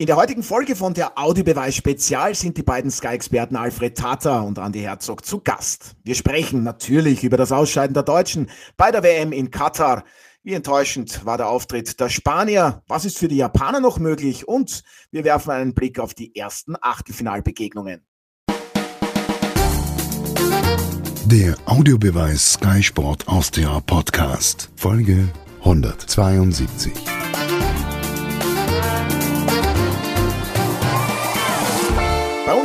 In der heutigen Folge von der Audiobeweis Spezial sind die beiden Sky-Experten Alfred Tata und Andy Herzog zu Gast. Wir sprechen natürlich über das Ausscheiden der Deutschen bei der WM in Katar. Wie enttäuschend war der Auftritt der Spanier? Was ist für die Japaner noch möglich? Und wir werfen einen Blick auf die ersten Achtelfinalbegegnungen. Der Audiobeweis Sky Sport Austria Podcast, Folge 172.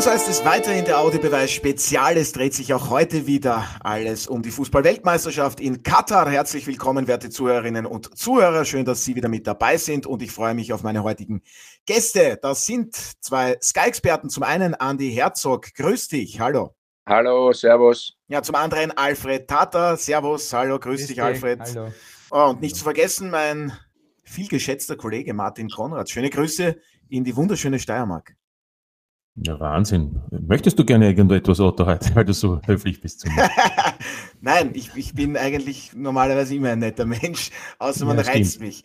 uns heißt es weiterhin der Audiobeweis Spezial. Es dreht sich auch heute wieder alles um die Fußball-Weltmeisterschaft in Katar. Herzlich willkommen, werte Zuhörerinnen und Zuhörer. Schön, dass Sie wieder mit dabei sind und ich freue mich auf meine heutigen Gäste. Das sind zwei Sky-Experten. Zum einen Andy Herzog. Grüß dich. Hallo. Hallo, Servus. Ja, zum anderen Alfred Tata. Servus. Hallo, grüß, grüß dich, Alfred. Hallo. Oh, und nicht zu vergessen, mein vielgeschätzter Kollege Martin Konrad. Schöne Grüße in die wunderschöne Steiermark. Ja, Wahnsinn. Möchtest du gerne irgendetwas, Otto, heute, weil du so höflich bist zu mir? Nein, ich, ich bin eigentlich normalerweise immer ein netter Mensch, außer man ja, reizt mich.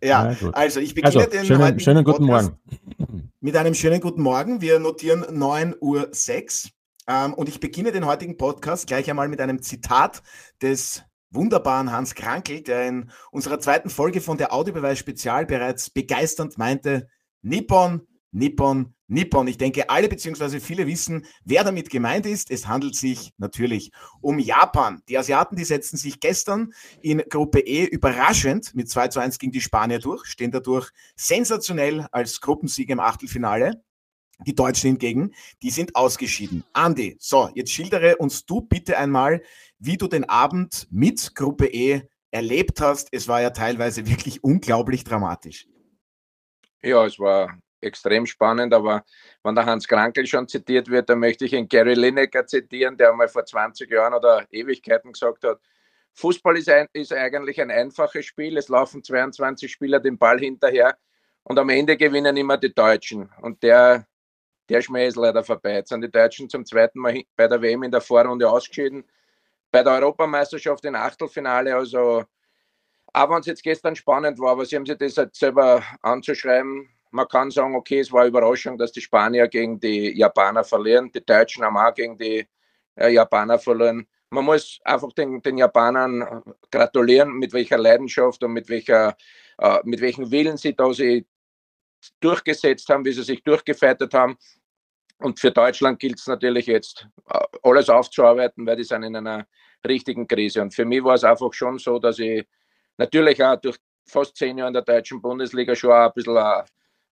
Ja, ja also ich beginne also, den schönen, schönen guten Morgen. Mit einem schönen guten Morgen. Wir notieren 9.06 Uhr ähm, und ich beginne den heutigen Podcast gleich einmal mit einem Zitat des wunderbaren Hans Krankel, der in unserer zweiten Folge von der Audiobeweis Spezial bereits begeisternd meinte, Nippon, Nippon, Nippon. Ich denke, alle bzw. viele wissen, wer damit gemeint ist. Es handelt sich natürlich um Japan. Die Asiaten, die setzten sich gestern in Gruppe E überraschend mit 2 zu 1 gegen die Spanier durch, stehen dadurch sensationell als Gruppensieg im Achtelfinale. Die Deutschen hingegen, die sind ausgeschieden. Andi, so, jetzt schildere uns du bitte einmal, wie du den Abend mit Gruppe E erlebt hast. Es war ja teilweise wirklich unglaublich dramatisch. Ja, es war extrem spannend, aber wenn der Hans Krankel schon zitiert wird, dann möchte ich ihn Gary Lineker zitieren, der einmal vor 20 Jahren oder Ewigkeiten gesagt hat, Fußball ist, ein, ist eigentlich ein einfaches Spiel, es laufen 22 Spieler den Ball hinterher und am Ende gewinnen immer die Deutschen. Und der, der Schmäh ist leider vorbei. Jetzt sind die Deutschen zum zweiten Mal bei der WM in der Vorrunde ausgeschieden, bei der Europameisterschaft im Achtelfinale, also auch wenn es jetzt gestern spannend war, aber sie haben sich das halt selber anzuschreiben, man kann sagen, okay, es war Überraschung, dass die Spanier gegen die Japaner verlieren. Die Deutschen haben auch gegen die äh, Japaner verloren. Man muss einfach den, den Japanern gratulieren, mit welcher Leidenschaft und mit, welcher, äh, mit welchem Willen sie da sie durchgesetzt haben, wie sie sich durchgefeitet haben. Und für Deutschland gilt es natürlich jetzt, äh, alles aufzuarbeiten, weil die sind in einer richtigen Krise. Und für mich war es einfach schon so, dass ich natürlich auch durch fast zehn Jahre in der deutschen Bundesliga schon auch ein bisschen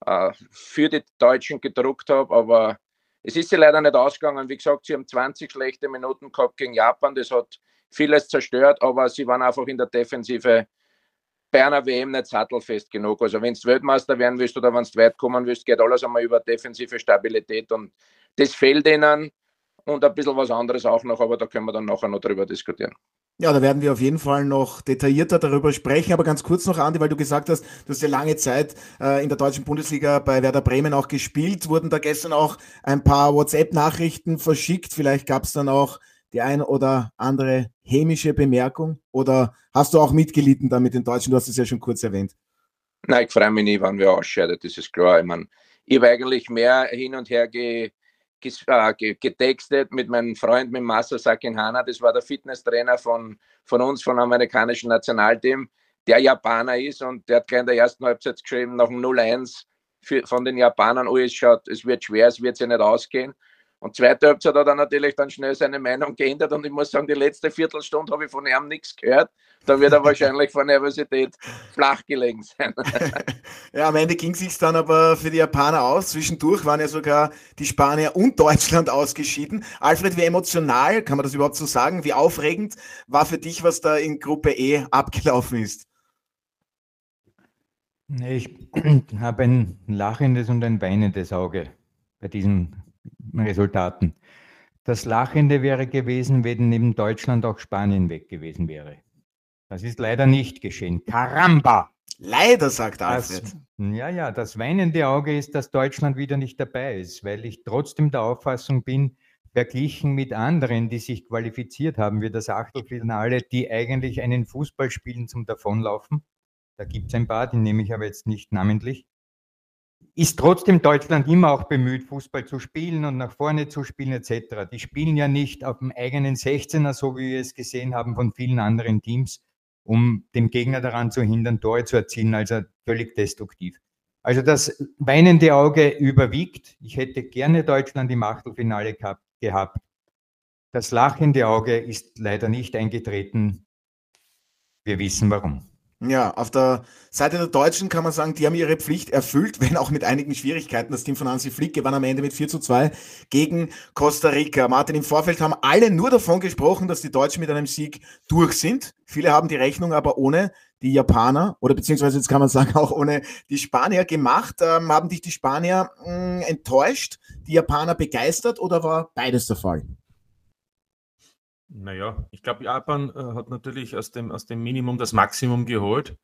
äh, für die Deutschen gedruckt habe. Aber es ist sie leider nicht ausgegangen. Wie gesagt, sie haben 20 schlechte Minuten gehabt gegen Japan. Das hat vieles zerstört, aber sie waren einfach in der Defensive bei einer WM nicht sattelfest genug. Also wenn du Weltmeister werden willst oder wenn du weit kommen willst, geht alles einmal über defensive Stabilität und das fehlt ihnen und ein bisschen was anderes auch noch, aber da können wir dann nachher noch drüber diskutieren. Ja, da werden wir auf jeden Fall noch detaillierter darüber sprechen. Aber ganz kurz noch, Andi, weil du gesagt hast, du hast ja lange Zeit äh, in der deutschen Bundesliga bei Werder Bremen auch gespielt. Wurden da gestern auch ein paar WhatsApp-Nachrichten verschickt? Vielleicht gab es dann auch die ein oder andere hämische Bemerkung? Oder hast du auch mitgelitten da mit den Deutschen? Du hast es ja schon kurz erwähnt. Nein, ich freue mich nie, wann wir ausscheiden, das ist klar. Ich meine, ich habe eigentlich mehr hin und her ge getextet mit meinem Freund, mit Masa Sakinhana, das war der Fitnesstrainer von, von uns, vom amerikanischen Nationalteam, der Japaner ist und der hat gleich in der ersten Halbzeit geschrieben, nach dem 0-1 von den Japanern, oh, es schaut, es wird schwer, es wird sich nicht ausgehen. Und zweite Halbzeit hat er natürlich dann schnell seine Meinung geändert und ich muss sagen, die letzte Viertelstunde habe ich von ihm nichts gehört. Da wird er wahrscheinlich vor Nervosität flach gelegen sein. ja, am Ende ging es sich dann aber für die Japaner aus. Zwischendurch waren ja sogar die Spanier und Deutschland ausgeschieden. Alfred, wie emotional, kann man das überhaupt so sagen? Wie aufregend war für dich, was da in Gruppe E abgelaufen ist? Ich habe ein lachendes und ein weinendes Auge bei diesen Resultaten. Das Lachende wäre gewesen, wenn neben Deutschland auch Spanien weg gewesen wäre. Das ist leider nicht geschehen. Caramba! Leider, sagt Alfred. Das, ja, ja, das weinende Auge ist, dass Deutschland wieder nicht dabei ist, weil ich trotzdem der Auffassung bin, verglichen mit anderen, die sich qualifiziert haben wie das Achtelfinale, die eigentlich einen Fußball spielen zum Davonlaufen. Da gibt es ein paar, die nehme ich aber jetzt nicht namentlich ist trotzdem Deutschland immer auch bemüht, Fußball zu spielen und nach vorne zu spielen etc. Die spielen ja nicht auf dem eigenen 16er, so wie wir es gesehen haben von vielen anderen Teams, um den Gegner daran zu hindern, Tore zu erzielen, also völlig destruktiv. Also das weinende Auge überwiegt. Ich hätte gerne Deutschland im Achtelfinale gehabt. Das lachende Auge ist leider nicht eingetreten. Wir wissen warum. Ja, auf der Seite der Deutschen kann man sagen, die haben ihre Pflicht erfüllt, wenn auch mit einigen Schwierigkeiten. Das Team von Hansi Flick gewann am Ende mit 4 zu 2 gegen Costa Rica. Martin, im Vorfeld haben alle nur davon gesprochen, dass die Deutschen mit einem Sieg durch sind. Viele haben die Rechnung aber ohne die Japaner oder beziehungsweise jetzt kann man sagen auch ohne die Spanier gemacht. Ähm, haben dich die Spanier mh, hm, enttäuscht, die Japaner begeistert oder war beides der Fall? Naja, ich glaube, Japan äh, hat natürlich aus dem, aus dem Minimum das Maximum geholt.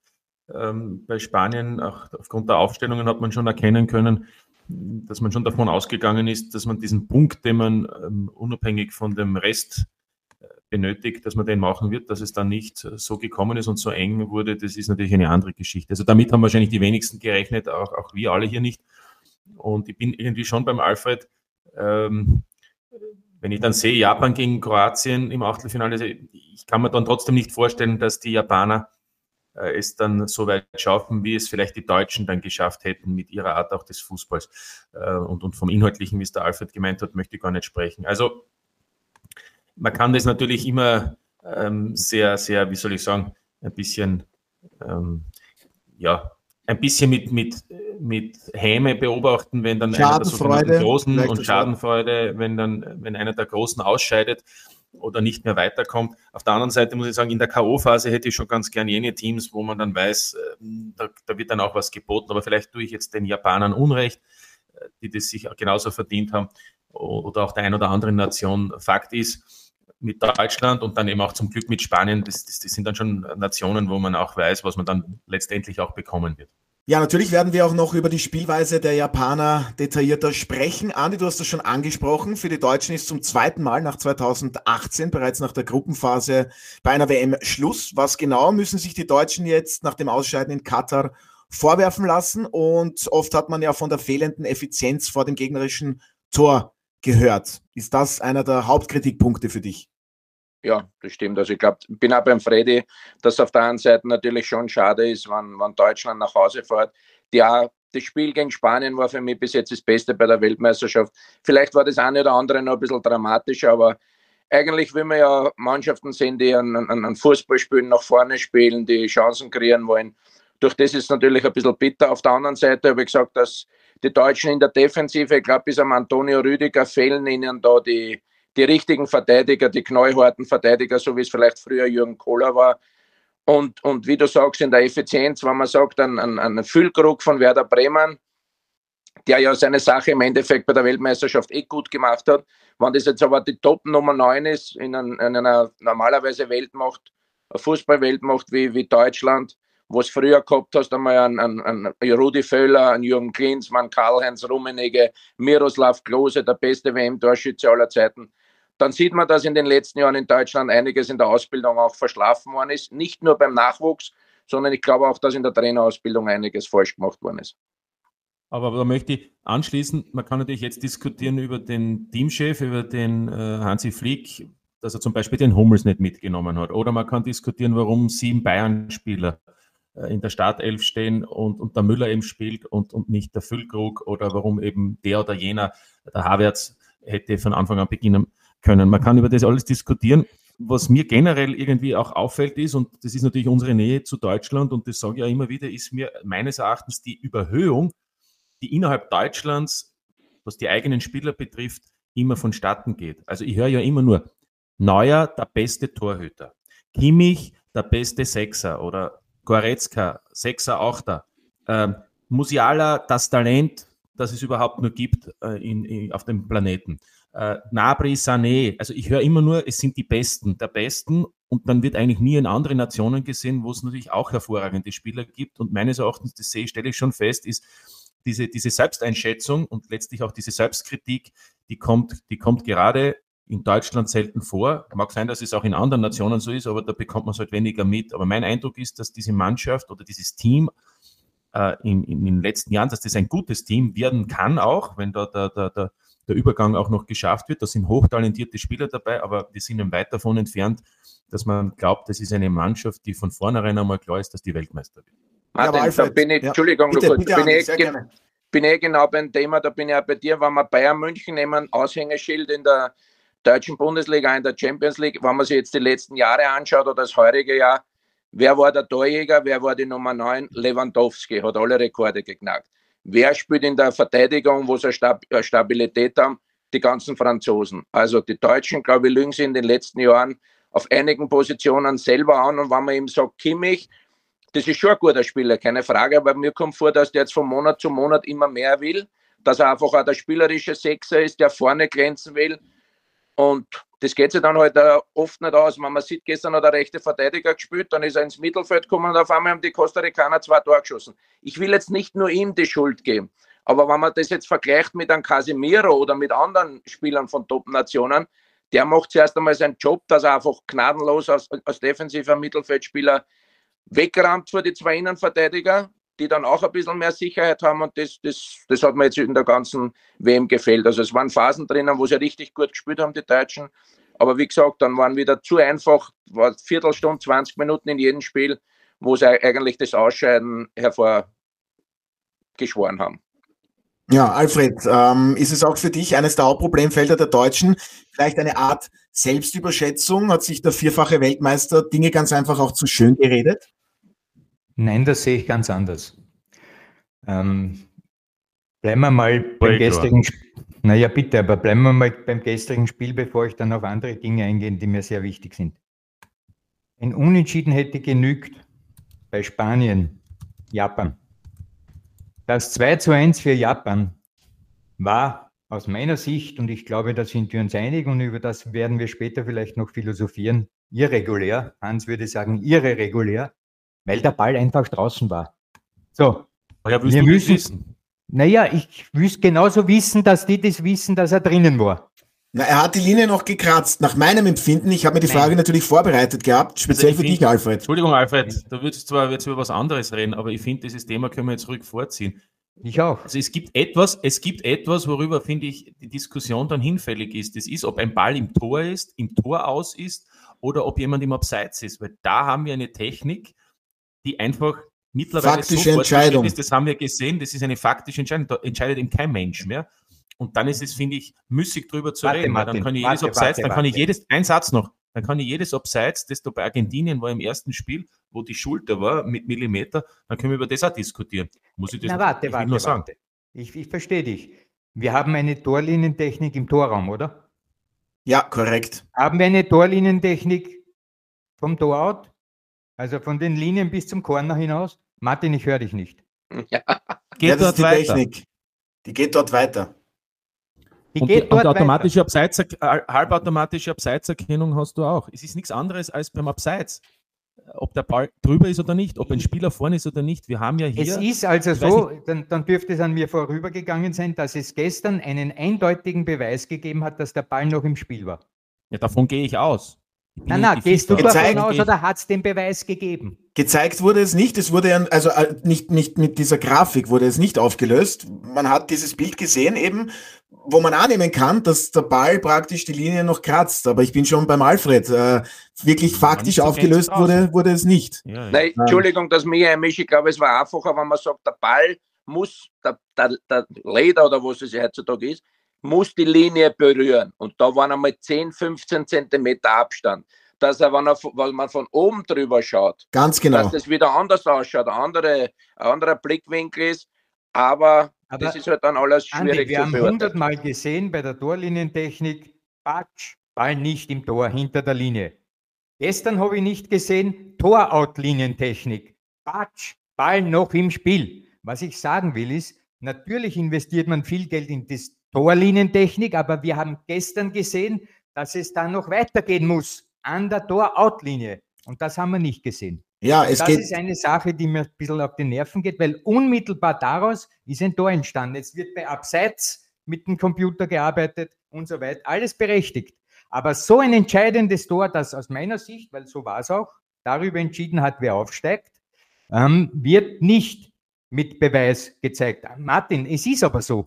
Ähm, bei Spanien, auch aufgrund der Aufstellungen, hat man schon erkennen können, dass man schon davon ausgegangen ist, dass man diesen Punkt, den man ähm, unabhängig von dem Rest äh, benötigt, dass man den machen wird, dass es dann nicht so gekommen ist und so eng wurde, das ist natürlich eine andere Geschichte. Also damit haben wahrscheinlich die wenigsten gerechnet, auch, auch wir alle hier nicht. Und ich bin irgendwie schon beim Alfred, ähm, wenn ich dann sehe, Japan gegen Kroatien im Achtelfinale, ich kann mir dann trotzdem nicht vorstellen, dass die Japaner äh, es dann so weit schaffen, wie es vielleicht die Deutschen dann geschafft hätten mit ihrer Art auch des Fußballs. Äh, und, und vom Inhaltlichen, wie es der Alfred gemeint hat, möchte ich gar nicht sprechen. Also man kann das natürlich immer ähm, sehr, sehr, wie soll ich sagen, ein bisschen, ähm, ja, ein bisschen mit, mit, mit Häme beobachten, wenn dann einer der Großen und Schadenfreude, wenn dann, wenn einer der Großen ausscheidet oder nicht mehr weiterkommt. Auf der anderen Seite muss ich sagen, in der K.O.-Phase hätte ich schon ganz gern jene Teams, wo man dann weiß, ähm, da, da wird dann auch was geboten, aber vielleicht tue ich jetzt den Japanern Unrecht, äh, die das sich genauso verdient haben oder auch der ein oder anderen Nation. Fakt ist, mit Deutschland und dann eben auch zum Glück mit Spanien, das, das, das sind dann schon Nationen, wo man auch weiß, was man dann letztendlich auch bekommen wird. Ja, natürlich werden wir auch noch über die Spielweise der Japaner detaillierter sprechen. Andi, du hast das schon angesprochen. Für die Deutschen ist zum zweiten Mal nach 2018 bereits nach der Gruppenphase bei einer WM Schluss. Was genau müssen sich die Deutschen jetzt nach dem Ausscheiden in Katar vorwerfen lassen? Und oft hat man ja von der fehlenden Effizienz vor dem gegnerischen Tor gehört. Ist das einer der Hauptkritikpunkte für dich? Ja, das stimmt. Also ich glaube, ich bin auch beim Freddy, dass auf der einen Seite natürlich schon schade ist, wenn, wenn Deutschland nach Hause fährt. Ja, das Spiel gegen Spanien war für mich bis jetzt das Beste bei der Weltmeisterschaft. Vielleicht war das eine oder andere noch ein bisschen dramatischer, aber eigentlich will man ja Mannschaften sehen, die einen, einen Fußball spielen, nach vorne spielen, die Chancen kreieren wollen. Durch das ist es natürlich ein bisschen bitter. Auf der anderen Seite habe ich gesagt, dass die Deutschen in der Defensive, ich glaube, bis am Antonio Rüdiger fehlen ihnen da die, die richtigen Verteidiger, die knallharten Verteidiger, so wie es vielleicht früher Jürgen Kohler war. Und, und wie du sagst, in der Effizienz, wenn man sagt, ein, ein, ein Füllkrug von Werder Bremen, der ja seine Sache im Endeffekt bei der Weltmeisterschaft eh gut gemacht hat. Wenn das jetzt aber die Top Nummer 9 ist, in, ein, in einer normalerweise Weltmacht, Fußballweltmacht wie, wie Deutschland, wo es früher gehabt hast, einmal einen, einen, einen Rudi Völler, einen Jürgen Klinsmann, Karl-Heinz Rummenigge, Miroslav Klose, der beste WM-Torschütze aller Zeiten, dann sieht man, dass in den letzten Jahren in Deutschland einiges in der Ausbildung auch verschlafen worden ist. Nicht nur beim Nachwuchs, sondern ich glaube auch, dass in der Trainerausbildung einiges falsch gemacht worden ist. Aber da möchte ich anschließen, man kann natürlich jetzt diskutieren über den Teamchef, über den äh, Hansi Flick, dass er zum Beispiel den Hummels nicht mitgenommen hat. Oder man kann diskutieren, warum sieben Bayern-Spieler in der Startelf stehen und, und der Müller eben spielt und, und nicht der Füllkrug oder warum eben der oder jener, der Havertz, hätte von Anfang an beginnen können. Man kann über das alles diskutieren. Was mir generell irgendwie auch auffällt ist, und das ist natürlich unsere Nähe zu Deutschland, und das sage ich ja immer wieder, ist mir meines Erachtens die Überhöhung, die innerhalb Deutschlands, was die eigenen Spieler betrifft, immer vonstatten geht. Also ich höre ja immer nur, Neuer, der beste Torhüter. Kimmich, der beste Sechser oder Goretzka, Sechser, Achter. Ähm, Musiala, das Talent, das es überhaupt nur gibt äh, in, in, auf dem Planeten. Äh, Nabri, Sané, also ich höre immer nur, es sind die Besten der Besten und dann wird eigentlich nie in andere Nationen gesehen, wo es natürlich auch hervorragende Spieler gibt und meines Erachtens, das sehe, stelle ich schon fest, ist diese, diese Selbsteinschätzung und letztlich auch diese Selbstkritik, die kommt, die kommt gerade in Deutschland selten vor. Mag sein, dass es auch in anderen Nationen so ist, aber da bekommt man es halt weniger mit. Aber mein Eindruck ist, dass diese Mannschaft oder dieses Team äh, in, in, den letzten Jahren, dass das ein gutes Team werden kann, auch wenn da der, der, der, der Übergang auch noch geschafft wird. Da sind hochtalentierte Spieler dabei, aber wir sind weit davon entfernt, dass man glaubt, das ist eine Mannschaft, die von vornherein einmal klar ist, dass die Weltmeister wird. Martin, ja, da bin ich, ja. Entschuldigung, bitte, kurz, bitte, bin, ich, bin ich genau beim Thema, da bin ich auch bei dir, wenn wir Bayern München nehmen, Aushängeschild in der deutschen Bundesliga, in der Champions League, wenn man sich jetzt die letzten Jahre anschaut oder das heurige Jahr, wer war der Torjäger, wer war die Nummer 9? Lewandowski hat alle Rekorde geknackt. Wer spielt in der Verteidigung, wo sie Stabilität haben? Die ganzen Franzosen. Also die Deutschen, glaube ich, lügen sie in den letzten Jahren auf einigen Positionen selber an. Und wenn man eben sagt, Kimmich, das ist schon ein guter Spieler, keine Frage, aber mir kommt vor, dass der jetzt von Monat zu Monat immer mehr will, dass er einfach auch der spielerische Sechser ist, der vorne glänzen will. Und das geht sich dann halt oft nicht aus. Wenn man sieht, gestern hat der rechte Verteidiger gespielt, dann ist er ins Mittelfeld gekommen und auf einmal haben die Costa Ricaner zwei Tore geschossen. Ich will jetzt nicht nur ihm die Schuld geben, aber wenn man das jetzt vergleicht mit einem Casemiro oder mit anderen Spielern von Top-Nationen, der macht zuerst einmal seinen Job, dass er einfach gnadenlos als, als defensiver Mittelfeldspieler wegrammt vor die zwei Innenverteidiger, die dann auch ein bisschen mehr Sicherheit haben und das, das, das hat mir jetzt in der ganzen WM gefällt. Also es waren Phasen drinnen, wo sie richtig gut gespielt haben, die Deutschen. Aber wie gesagt, dann waren wieder zu einfach, war Viertelstunde, 20 Minuten in jedem Spiel, wo sie eigentlich das Ausscheiden hervorgeschworen haben. Ja, Alfred, ähm, ist es auch für dich eines der Hauptproblemfelder der Deutschen? Vielleicht eine Art Selbstüberschätzung? Hat sich der vierfache Weltmeister Dinge ganz einfach auch zu schön geredet? Nein, das sehe ich ganz anders. Ähm, bleiben wir mal beim gestrigen Spiel. Naja, bitte, aber bleiben wir mal beim gestrigen Spiel, bevor ich dann auf andere Dinge eingehe, die mir sehr wichtig sind. Ein Unentschieden hätte genügt bei Spanien, Japan. Das 2 zu 1 für Japan war aus meiner Sicht, und ich glaube, da sind wir uns einig und über das werden wir später vielleicht noch philosophieren, irregulär. Hans würde sagen, irregulär, weil der Ball einfach draußen war. So, ja, wir müssen wissen. Naja, ich wüsste genauso wissen, dass die das wissen, dass er drinnen war. Na, er hat die Linie noch gekratzt. Nach meinem Empfinden, ich habe mir die Frage Nein. natürlich vorbereitet gehabt, speziell also für find, dich, Alfred. Entschuldigung, Alfred, du würdest zwar jetzt über was anderes reden, aber ich finde, dieses Thema können wir jetzt zurück vorziehen. Ich auch. Also es gibt etwas, es gibt etwas, worüber, finde ich, die Diskussion dann hinfällig ist. Das ist, ob ein Ball im Tor ist, im Tor aus ist oder ob jemand im Abseits ist. Weil da haben wir eine Technik, die einfach mittlerweile faktische so Entscheidung ist. Das haben wir gesehen, das ist eine faktische Entscheidung. Da entscheidet eben kein Mensch mehr. Und dann ist es, finde ich, müßig drüber zu warte, reden. Martin, dann kann ich jedes warte, Abseits, warte, dann kann ich jedes, ein Satz noch, dann kann ich jedes Abseits, das da bei Argentinien war im ersten Spiel, wo die Schulter war mit Millimeter, dann können wir über das auch diskutieren. Muss ich das Na, warte, ich warte, nur sagen. Warte. Ich, ich verstehe dich. Wir haben eine Torlinientechnik im Torraum, oder? Ja, korrekt. Haben wir eine Torlinientechnik vom Torout? Also von den Linien bis zum Corner hinaus? Martin, ich höre dich nicht. Ja. Geht ja, dort die weiter. Technik. Die geht dort weiter. Die und, geht dort und automatische Abseits, äh, halbautomatische Abseitserkennung hast du auch. Es ist nichts anderes als beim Abseits. Ob der Ball drüber ist oder nicht, ob ein Spieler vorne ist oder nicht. Wir haben ja hier. Es ist also so, dann, dann dürfte es an mir vorübergegangen sein, dass es gestern einen eindeutigen Beweis gegeben hat, dass der Ball noch im Spiel war. Ja, davon gehe ich aus. Nein, nein, gehst du davon aus oder hat es den Beweis gegeben? Gezeigt wurde es nicht, es wurde ja, also äh, nicht, nicht mit dieser Grafik wurde es nicht aufgelöst. Man hat dieses Bild gesehen eben, wo man annehmen kann, dass der Ball praktisch die Linie noch kratzt. Aber ich bin schon beim Alfred. Äh, wirklich ja, faktisch aufgelöst wurde, wurde es nicht. Ja, ja. Nein, Entschuldigung, dass mir einmische. Ich glaube, es war einfacher, wenn man sagt, der Ball muss, der, der, der Leder oder was es heutzutage ist, muss die Linie berühren. Und da waren einmal 10, 15 Zentimeter Abstand. Dass er, wenn, er, wenn man von oben drüber schaut, Ganz genau. dass das wieder anders ausschaut, ein anderer, ein anderer Blickwinkel ist. Aber, Aber das ist halt dann alles schwierig Andi, wir haben hundertmal gesehen bei der Torlinientechnik, Patsch, Ball nicht im Tor, hinter der Linie. Gestern habe ich nicht gesehen, Torautlinientechnik. Patsch, Ball noch im Spiel. Was ich sagen will ist, natürlich investiert man viel Geld in das Torlinientechnik, aber wir haben gestern gesehen, dass es dann noch weitergehen muss an der Tor-Out-Linie. Und das haben wir nicht gesehen. Ja, es das geht. ist eine Sache, die mir ein bisschen auf die Nerven geht, weil unmittelbar daraus ist ein Tor entstanden. Jetzt wird bei Abseits mit dem Computer gearbeitet und so weiter. Alles berechtigt. Aber so ein entscheidendes Tor, das aus meiner Sicht, weil so war es auch, darüber entschieden hat, wer aufsteigt, ähm, wird nicht mit Beweis gezeigt. Martin, es ist aber so.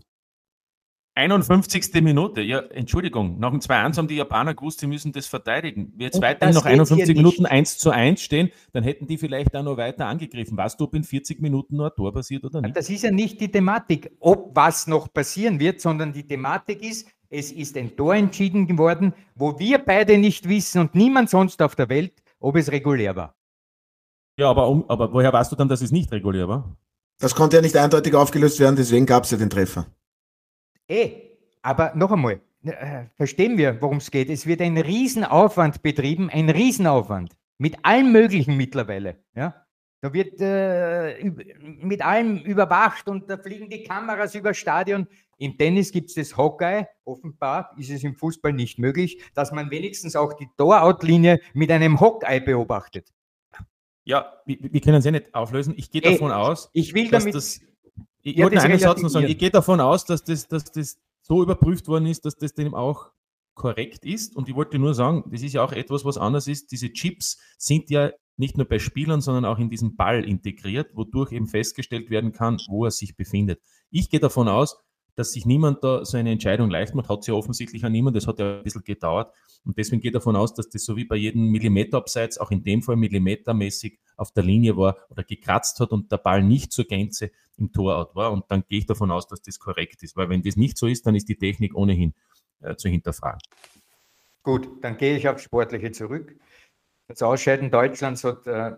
51. Minute. Ja, Entschuldigung, nach dem 2-1 haben die Japaner gewusst, sie müssen das verteidigen. Wir jetzt weiterhin noch 51 Minuten 1 zu 1 stehen, dann hätten die vielleicht auch noch weiter angegriffen. Weißt du, ob in 40 Minuten noch ein Tor passiert oder nicht? Das ist ja nicht die Thematik, ob was noch passieren wird, sondern die Thematik ist, es ist ein Tor entschieden geworden, wo wir beide nicht wissen und niemand sonst auf der Welt, ob es regulär war. Ja, aber, um, aber woher weißt du dann, dass es nicht regulär war? Das konnte ja nicht eindeutig aufgelöst werden, deswegen gab es ja den Treffer. Eh, aber noch einmal, äh, verstehen wir, worum es geht. Es wird ein Riesenaufwand betrieben, ein Riesenaufwand mit allem Möglichen mittlerweile. Ja? Da wird äh, mit allem überwacht und da fliegen die Kameras über Stadion. Im Tennis gibt es das Hockey. Offenbar ist es im Fußball nicht möglich, dass man wenigstens auch die Torout-Linie mit einem Hockey beobachtet. Ja, wir, wir können es ja nicht auflösen. Ich gehe davon Ey, aus, ich will damit, das, ich ja, wollte einen Satz noch sagen. Ich gehe davon aus, dass das, dass das so überprüft worden ist, dass das dem auch korrekt ist. Und ich wollte nur sagen, das ist ja auch etwas, was anders ist. Diese Chips sind ja nicht nur bei Spielern, sondern auch in diesem Ball integriert, wodurch eben festgestellt werden kann, wo er sich befindet. Ich gehe davon aus, dass sich niemand da so eine Entscheidung leicht macht, hat sie ja offensichtlich an niemand, das hat ja ein bisschen gedauert. Und deswegen geht davon aus, dass das so wie bei jedem Millimeter abseits auch in dem Fall millimetermäßig auf der Linie war oder gekratzt hat und der Ball nicht zur Gänze im Torout war. Und dann gehe ich davon aus, dass das korrekt ist. Weil wenn das nicht so ist, dann ist die Technik ohnehin äh, zu hinterfragen. Gut, dann gehe ich aufs Sportliche zurück. Das Ausscheiden Deutschlands hat äh,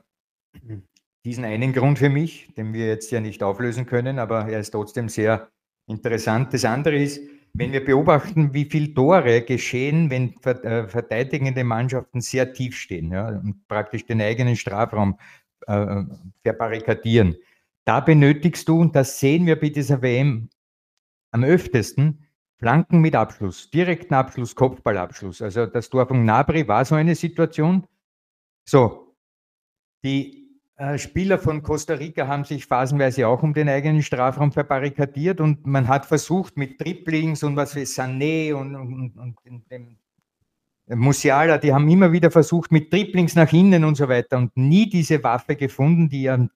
diesen einen Grund für mich, den wir jetzt ja nicht auflösen können, aber er ist trotzdem sehr interessant. Das andere ist, wenn wir beobachten, wie viele Tore geschehen, wenn äh, verteidigende Mannschaften sehr tief stehen ja, und praktisch den eigenen Strafraum äh, verbarrikadieren, da benötigst du, und das sehen wir bei dieser WM am öftesten, Flanken mit Abschluss, direkten Abschluss, Kopfballabschluss. Also das Tor von Nabri war so eine Situation. So, die Spieler von Costa Rica haben sich phasenweise auch um den eigenen Strafraum verbarrikadiert und man hat versucht mit Triplings und was wie Sané und, und, und, und dem Musiala, die haben immer wieder versucht mit Triplings nach innen und so weiter und nie diese Waffe gefunden, die am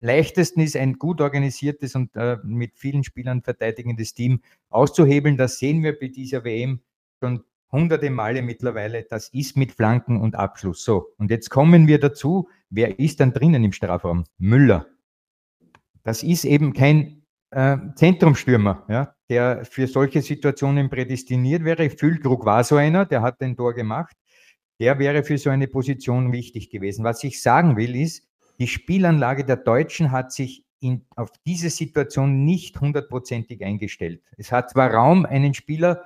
leichtesten ist, ein gut organisiertes und äh, mit vielen Spielern verteidigendes Team auszuhebeln. Das sehen wir bei dieser WM schon hunderte Male mittlerweile. Das ist mit Flanken und Abschluss. So, und jetzt kommen wir dazu, wer ist dann drinnen im Strafraum? Müller. Das ist eben kein äh, Zentrumstürmer, ja, der für solche Situationen prädestiniert wäre. Füllkrug war so einer, der hat den Tor gemacht. Der wäre für so eine Position wichtig gewesen. Was ich sagen will, ist, die Spielanlage der Deutschen hat sich in, auf diese Situation nicht hundertprozentig eingestellt. Es hat zwar Raum, einen Spieler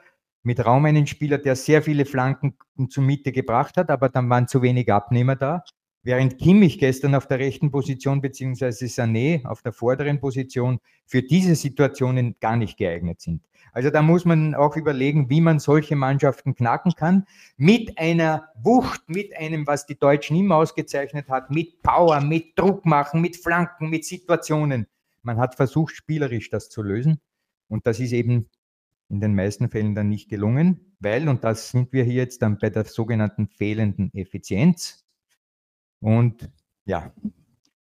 mit Raum einen Spieler, der sehr viele Flanken zur Mitte gebracht hat, aber dann waren zu wenig Abnehmer da. Während Kimmich gestern auf der rechten Position beziehungsweise Sané auf der vorderen Position für diese Situationen gar nicht geeignet sind. Also da muss man auch überlegen, wie man solche Mannschaften knacken kann. Mit einer Wucht, mit einem, was die Deutschen immer ausgezeichnet hat, mit Power, mit Druck machen, mit Flanken, mit Situationen. Man hat versucht, spielerisch das zu lösen. Und das ist eben in den meisten Fällen dann nicht gelungen, weil, und das sind wir hier jetzt dann bei der sogenannten fehlenden Effizienz. Und ja,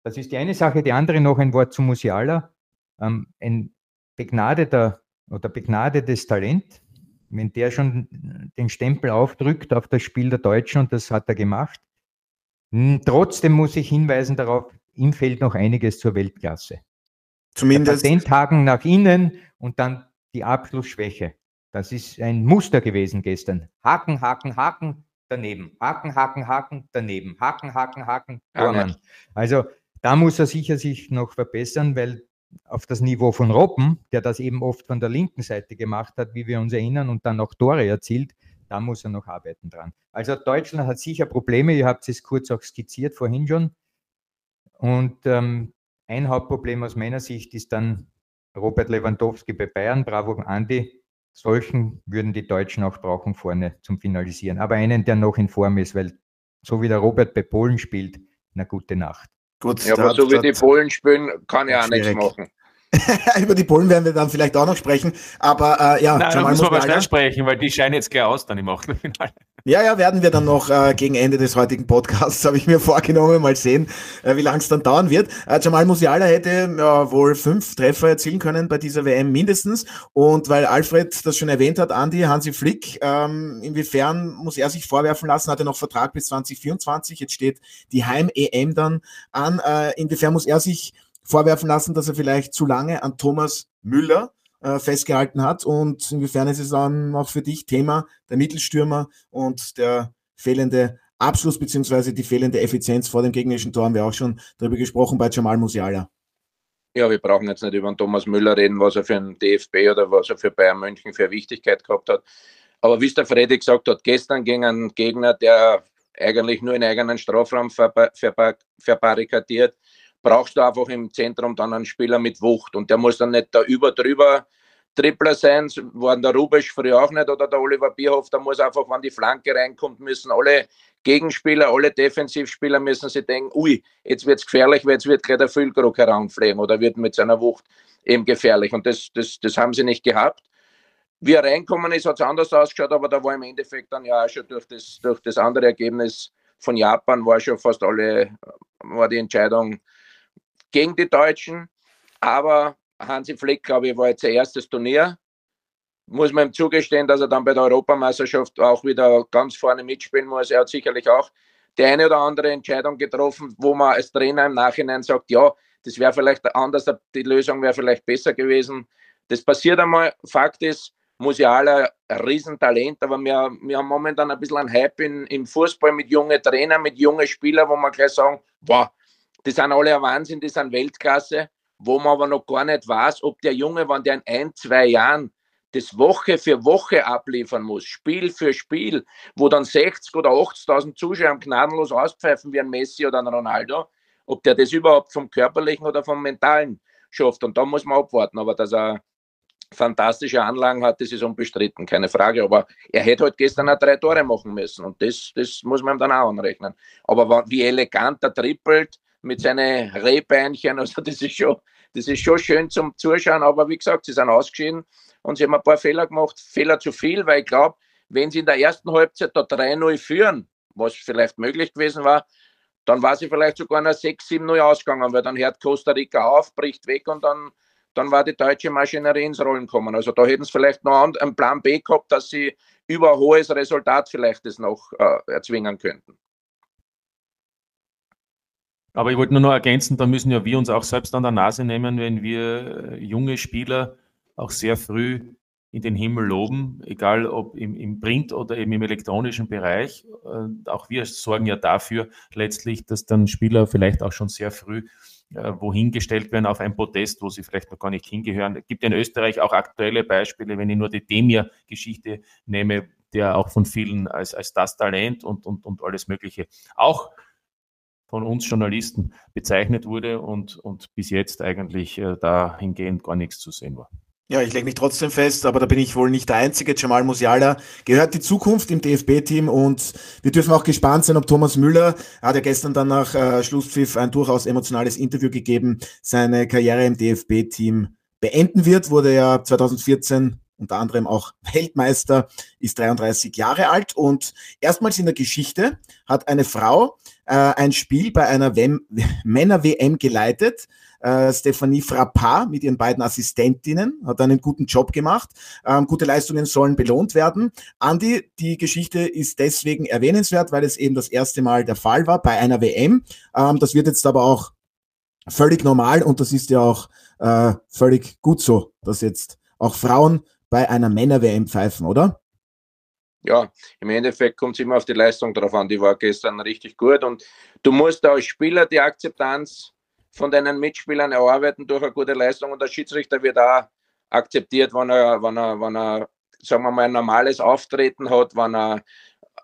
das ist die eine Sache. Die andere noch ein Wort zu Musiala. Ähm, ein begnadeter oder begnadetes Talent, wenn der schon den Stempel aufdrückt auf das Spiel der Deutschen, und das hat er gemacht. Trotzdem muss ich hinweisen darauf, ihm fehlt noch einiges zur Weltklasse. Zumindest. Den Tagen nach innen und dann die Abschlussschwäche. Das ist ein Muster gewesen gestern. Haken, Haken, Haken, daneben. Haken, Haken, Haken, daneben. Haken, Haken, Haken, Tormann. Also da muss er sicher sich noch verbessern, weil auf das Niveau von Robben, der das eben oft von der linken Seite gemacht hat, wie wir uns erinnern, und dann auch Tore erzielt, da muss er noch arbeiten dran. Also Deutschland hat sicher Probleme, ihr habt es kurz auch skizziert vorhin schon. Und ähm, ein Hauptproblem aus meiner Sicht ist dann Robert Lewandowski bei Bayern, bravo Andi. Solchen würden die Deutschen auch brauchen vorne zum Finalisieren. Aber einen, der noch in Form ist, weil so wie der Robert bei Polen spielt, eine gute Nacht. Gut, ja, aber so wie die Polen spielen, kann er auch nichts machen. Über die Polen werden wir dann vielleicht auch noch sprechen. Aber äh, ja, Nein, da müssen wir aber schnell sprechen, weil die scheinen jetzt gleich aus dann im Achtelfinale. Ja, ja, werden wir dann noch äh, gegen Ende des heutigen Podcasts, habe ich mir vorgenommen. Mal sehen, äh, wie lange es dann dauern wird. Äh, Jamal Musiala hätte ja, wohl fünf Treffer erzielen können bei dieser WM mindestens. Und weil Alfred das schon erwähnt hat, Andi, Hansi Flick, ähm, inwiefern muss er sich vorwerfen lassen? Hat er noch Vertrag bis 2024? Jetzt steht die Heim-EM dann an. Äh, inwiefern muss er sich vorwerfen lassen, dass er vielleicht zu lange an Thomas Müller äh, festgehalten hat. Und inwiefern ist es dann auch für dich Thema der Mittelstürmer und der fehlende Abschluss beziehungsweise die fehlende Effizienz vor dem gegnerischen Tor haben wir auch schon darüber gesprochen bei Jamal Musiala. Ja, wir brauchen jetzt nicht über den Thomas Müller reden, was er für den DFB oder was er für Bayern München für Wichtigkeit gehabt hat. Aber wie es der Freddy gesagt hat, gestern gegen einen Gegner, der eigentlich nur in eigenen Strafraum verbarrikadiert, brauchst du einfach im Zentrum dann einen Spieler mit Wucht und der muss dann nicht da über drüber Tripler sein, waren der Rubisch früher auch nicht oder der Oliver Bierhoff, da muss einfach, wenn die Flanke reinkommt, müssen alle Gegenspieler, alle Defensivspieler müssen sich denken, ui, jetzt wird es gefährlich, weil jetzt wird gleich der Füllkrug heranfliegen oder wird mit seiner Wucht eben gefährlich und das, das, das haben sie nicht gehabt. Wie er reinkommen ist, hat es anders ausgeschaut, aber da war im Endeffekt dann ja auch schon durch das, durch das andere Ergebnis von Japan war schon fast alle, war die Entscheidung gegen die Deutschen. Aber Hansi Flick, glaube ich, war jetzt sein erstes Turnier. Muss man ihm zugestehen, dass er dann bei der Europameisterschaft auch wieder ganz vorne mitspielen muss. Er hat sicherlich auch die eine oder andere Entscheidung getroffen, wo man als Trainer im Nachhinein sagt, ja, das wäre vielleicht anders, die Lösung wäre vielleicht besser gewesen. Das passiert einmal. Fakt ist, Musiala, ein Riesentalent, aber wir, wir haben momentan ein bisschen einen Hype in, im Fußball mit jungen Trainern, mit jungen Spielern, wo man gleich sagen, wow, die sind alle ein Wahnsinn, die sind Weltklasse, wo man aber noch gar nicht weiß, ob der Junge, wenn der in ein, zwei Jahren das Woche für Woche abliefern muss, Spiel für Spiel, wo dann 60 oder 80.000 Zuschauer gnadenlos auspfeifen wie ein Messi oder ein Ronaldo, ob der das überhaupt vom körperlichen oder vom mentalen schafft. Und da muss man abwarten. Aber dass er fantastische Anlagen hat, das ist unbestritten, keine Frage. Aber er hätte halt gestern auch drei Tore machen müssen und das, das muss man ihm dann auch anrechnen. Aber wie elegant er trippelt, mit seinen Rehbeinchen. Also das ist schon, das ist schon schön zum Zuschauen. Aber wie gesagt, sie sind ausgeschieden und sie haben ein paar Fehler gemacht. Fehler zu viel, weil ich glaube, wenn sie in der ersten Halbzeit da 3-0 führen, was vielleicht möglich gewesen war, dann war sie vielleicht sogar noch 6-7-0 ausgegangen, weil dann hört Costa Rica auf, bricht weg und dann, dann war die deutsche Maschinerie ins Rollen gekommen. Also da hätten sie vielleicht noch einen Plan B gehabt, dass sie über ein hohes Resultat vielleicht das noch äh, erzwingen könnten. Aber ich wollte nur noch ergänzen, da müssen ja wir uns auch selbst an der Nase nehmen, wenn wir äh, junge Spieler auch sehr früh in den Himmel loben, egal ob im, im Print oder eben im elektronischen Bereich. Und auch wir sorgen ja dafür letztlich, dass dann Spieler vielleicht auch schon sehr früh äh, wohin gestellt werden auf ein Podest, wo sie vielleicht noch gar nicht hingehören. Es gibt in Österreich auch aktuelle Beispiele, wenn ich nur die Demir-Geschichte nehme, der auch von vielen als, als das Talent und, und, und alles Mögliche auch von uns Journalisten bezeichnet wurde und, und bis jetzt eigentlich äh, dahingehend gar nichts zu sehen war. Ja, ich lege mich trotzdem fest, aber da bin ich wohl nicht der Einzige. Jamal Musiala gehört die Zukunft im DFB-Team und wir dürfen auch gespannt sein, ob Thomas Müller, hat ja gestern dann nach äh, Schlusspfiff ein durchaus emotionales Interview gegeben, seine Karriere im DFB-Team beenden wird, wurde ja 2014 unter anderem auch Weltmeister, ist 33 Jahre alt und erstmals in der Geschichte hat eine Frau äh, ein Spiel bei einer Männer-WM geleitet. Äh, Stephanie Frappard mit ihren beiden Assistentinnen hat einen guten Job gemacht. Ähm, gute Leistungen sollen belohnt werden. Andi, die Geschichte ist deswegen erwähnenswert, weil es eben das erste Mal der Fall war bei einer WM. Ähm, das wird jetzt aber auch völlig normal und das ist ja auch äh, völlig gut so, dass jetzt auch Frauen bei einer Männer-WM pfeifen, oder? Ja, im Endeffekt kommt es immer auf die Leistung drauf an. Die war gestern richtig gut und du musst als Spieler die Akzeptanz von deinen Mitspielern erarbeiten durch eine gute Leistung und der Schiedsrichter wird auch akzeptiert, wenn er, wenn er, wenn er, sagen wir mal, ein normales Auftreten hat, wenn er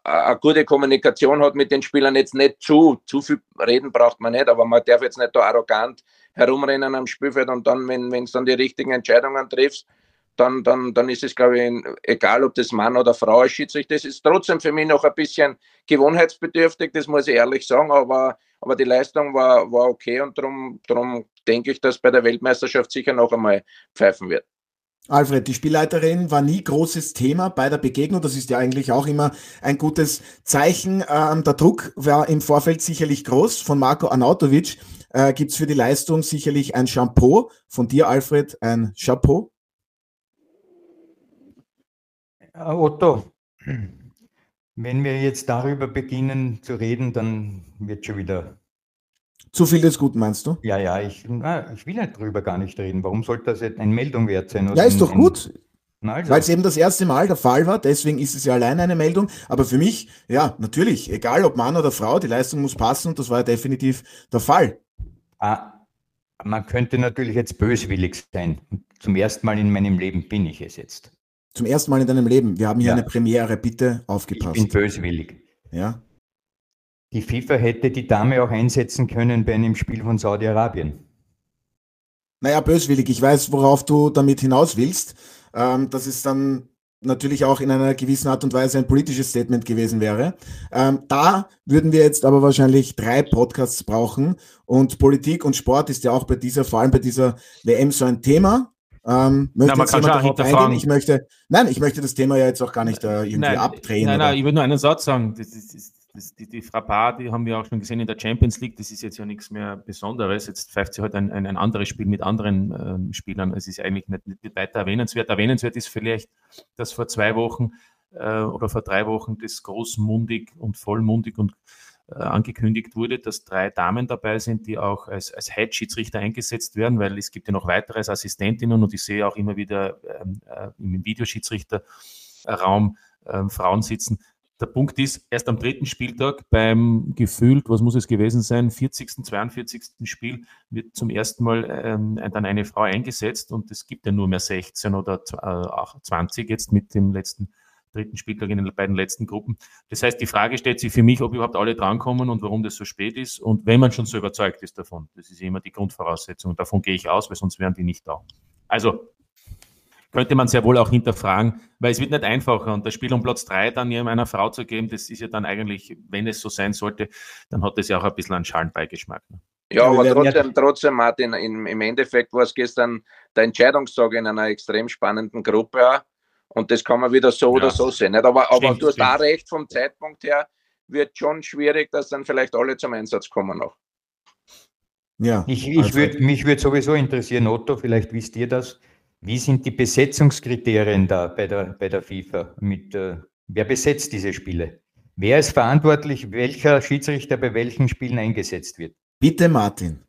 eine gute Kommunikation hat mit den Spielern, jetzt nicht zu, zu viel reden braucht man nicht, aber man darf jetzt nicht da arrogant herumrennen am Spielfeld und dann, wenn es dann die richtigen Entscheidungen triffst, dann, dann, dann ist es, glaube ich, egal, ob das Mann oder Frau ist, Schiedsrichter. Das ist trotzdem für mich noch ein bisschen gewohnheitsbedürftig, das muss ich ehrlich sagen, aber, aber die Leistung war, war okay und darum, darum denke ich, dass bei der Weltmeisterschaft sicher noch einmal pfeifen wird. Alfred, die Spielleiterin war nie großes Thema bei der Begegnung. Das ist ja eigentlich auch immer ein gutes Zeichen. Ähm, der Druck war im Vorfeld sicherlich groß. Von Marco Arnautovic äh, gibt es für die Leistung sicherlich ein Shampoo. Von dir, Alfred, ein Chapeau. Äh, Otto, wenn wir jetzt darüber beginnen zu reden, dann wird schon wieder zu viel des Guten, meinst du? Ja, ja, ich, na, ich will halt darüber gar nicht reden. Warum sollte das jetzt eine Meldung wert sein? Ja, ist doch ein, gut. Also. Weil es eben das erste Mal der Fall war, deswegen ist es ja alleine eine Meldung. Aber für mich, ja, natürlich, egal ob Mann oder Frau, die Leistung muss passen und das war ja definitiv der Fall. Ah, man könnte natürlich jetzt böswillig sein. Zum ersten Mal in meinem Leben bin ich es jetzt. Zum ersten Mal in deinem Leben. Wir haben hier ja. eine Premiere, bitte aufgepasst. Ich bin böswillig. Ja. Die FIFA hätte die Dame auch einsetzen können bei einem Spiel von Saudi-Arabien. Naja, böswillig. Ich weiß, worauf du damit hinaus willst. Ähm, dass es dann natürlich auch in einer gewissen Art und Weise ein politisches Statement gewesen wäre. Ähm, da würden wir jetzt aber wahrscheinlich drei Podcasts brauchen. Und Politik und Sport ist ja auch bei dieser, vor allem bei dieser WM so ein Thema. Ähm, möchte Na, man kann schon eingehen? Ich möchte, nein, ich möchte das Thema ja jetzt auch gar nicht äh, irgendwie nein, abdrehen. Nein, nein, ich würde nur einen Satz sagen. Das ist, das das, die, die Frappard, die haben wir auch schon gesehen in der Champions League, das ist jetzt ja nichts mehr Besonderes. Jetzt pfeift sie halt ein, ein, ein anderes Spiel mit anderen ähm, Spielern. Es ist eigentlich nicht, nicht, weiter erwähnenswert. Erwähnenswert ist vielleicht, dass vor zwei Wochen äh, oder vor drei Wochen das großmundig und vollmundig und angekündigt wurde, dass drei Damen dabei sind, die auch als, als Head-Schiedsrichter eingesetzt werden, weil es gibt ja noch weitere als Assistentinnen und ich sehe auch immer wieder ähm, äh, im Videoschiedsrichterraum äh, Frauen sitzen, der Punkt ist, erst am dritten Spieltag beim gefühlt, was muss es gewesen sein, 40., 42. Spiel wird zum ersten Mal ähm, dann eine Frau eingesetzt und es gibt ja nur mehr 16 oder 20 jetzt mit dem letzten dritten Spieltag in den beiden letzten Gruppen. Das heißt, die Frage stellt sich für mich, ob überhaupt alle drankommen und warum das so spät ist und wenn man schon so überzeugt ist davon. Das ist immer die Grundvoraussetzung. Davon gehe ich aus, weil sonst wären die nicht da. Also könnte man sehr wohl auch hinterfragen, weil es wird nicht einfacher. Und das Spiel um Platz drei dann einer Frau zu geben, das ist ja dann eigentlich, wenn es so sein sollte, dann hat es ja auch ein bisschen einen Schalenbeigeschmack. Ne? Ja, aber trotzdem, trotzdem, Martin, im, im Endeffekt war es gestern der Entscheidungstag in einer extrem spannenden Gruppe auch. Und das kann man wieder so ja. oder so sehen. Nicht? Aber, aber stimmt, du hast da recht, vom Zeitpunkt her wird schon schwierig, dass dann vielleicht alle zum Einsatz kommen noch. Ja. Ich, ich also. würd, mich würde sowieso interessieren, Otto, vielleicht wisst ihr das. Wie sind die Besetzungskriterien da bei der, bei der FIFA? Mit, äh, wer besetzt diese Spiele? Wer ist verantwortlich, welcher Schiedsrichter bei welchen Spielen eingesetzt wird? Bitte, Martin.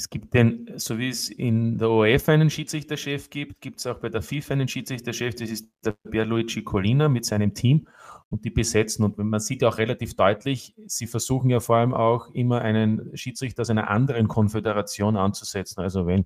Es gibt den, so wie es in der ORF einen Schiedsrichterchef gibt, gibt es auch bei der FIFA einen Schiedsrichterchef. Das ist der Pierluigi Colina mit seinem Team und die besetzen. Und man sieht ja auch relativ deutlich, sie versuchen ja vor allem auch immer einen Schiedsrichter aus einer anderen Konföderation anzusetzen. Also wenn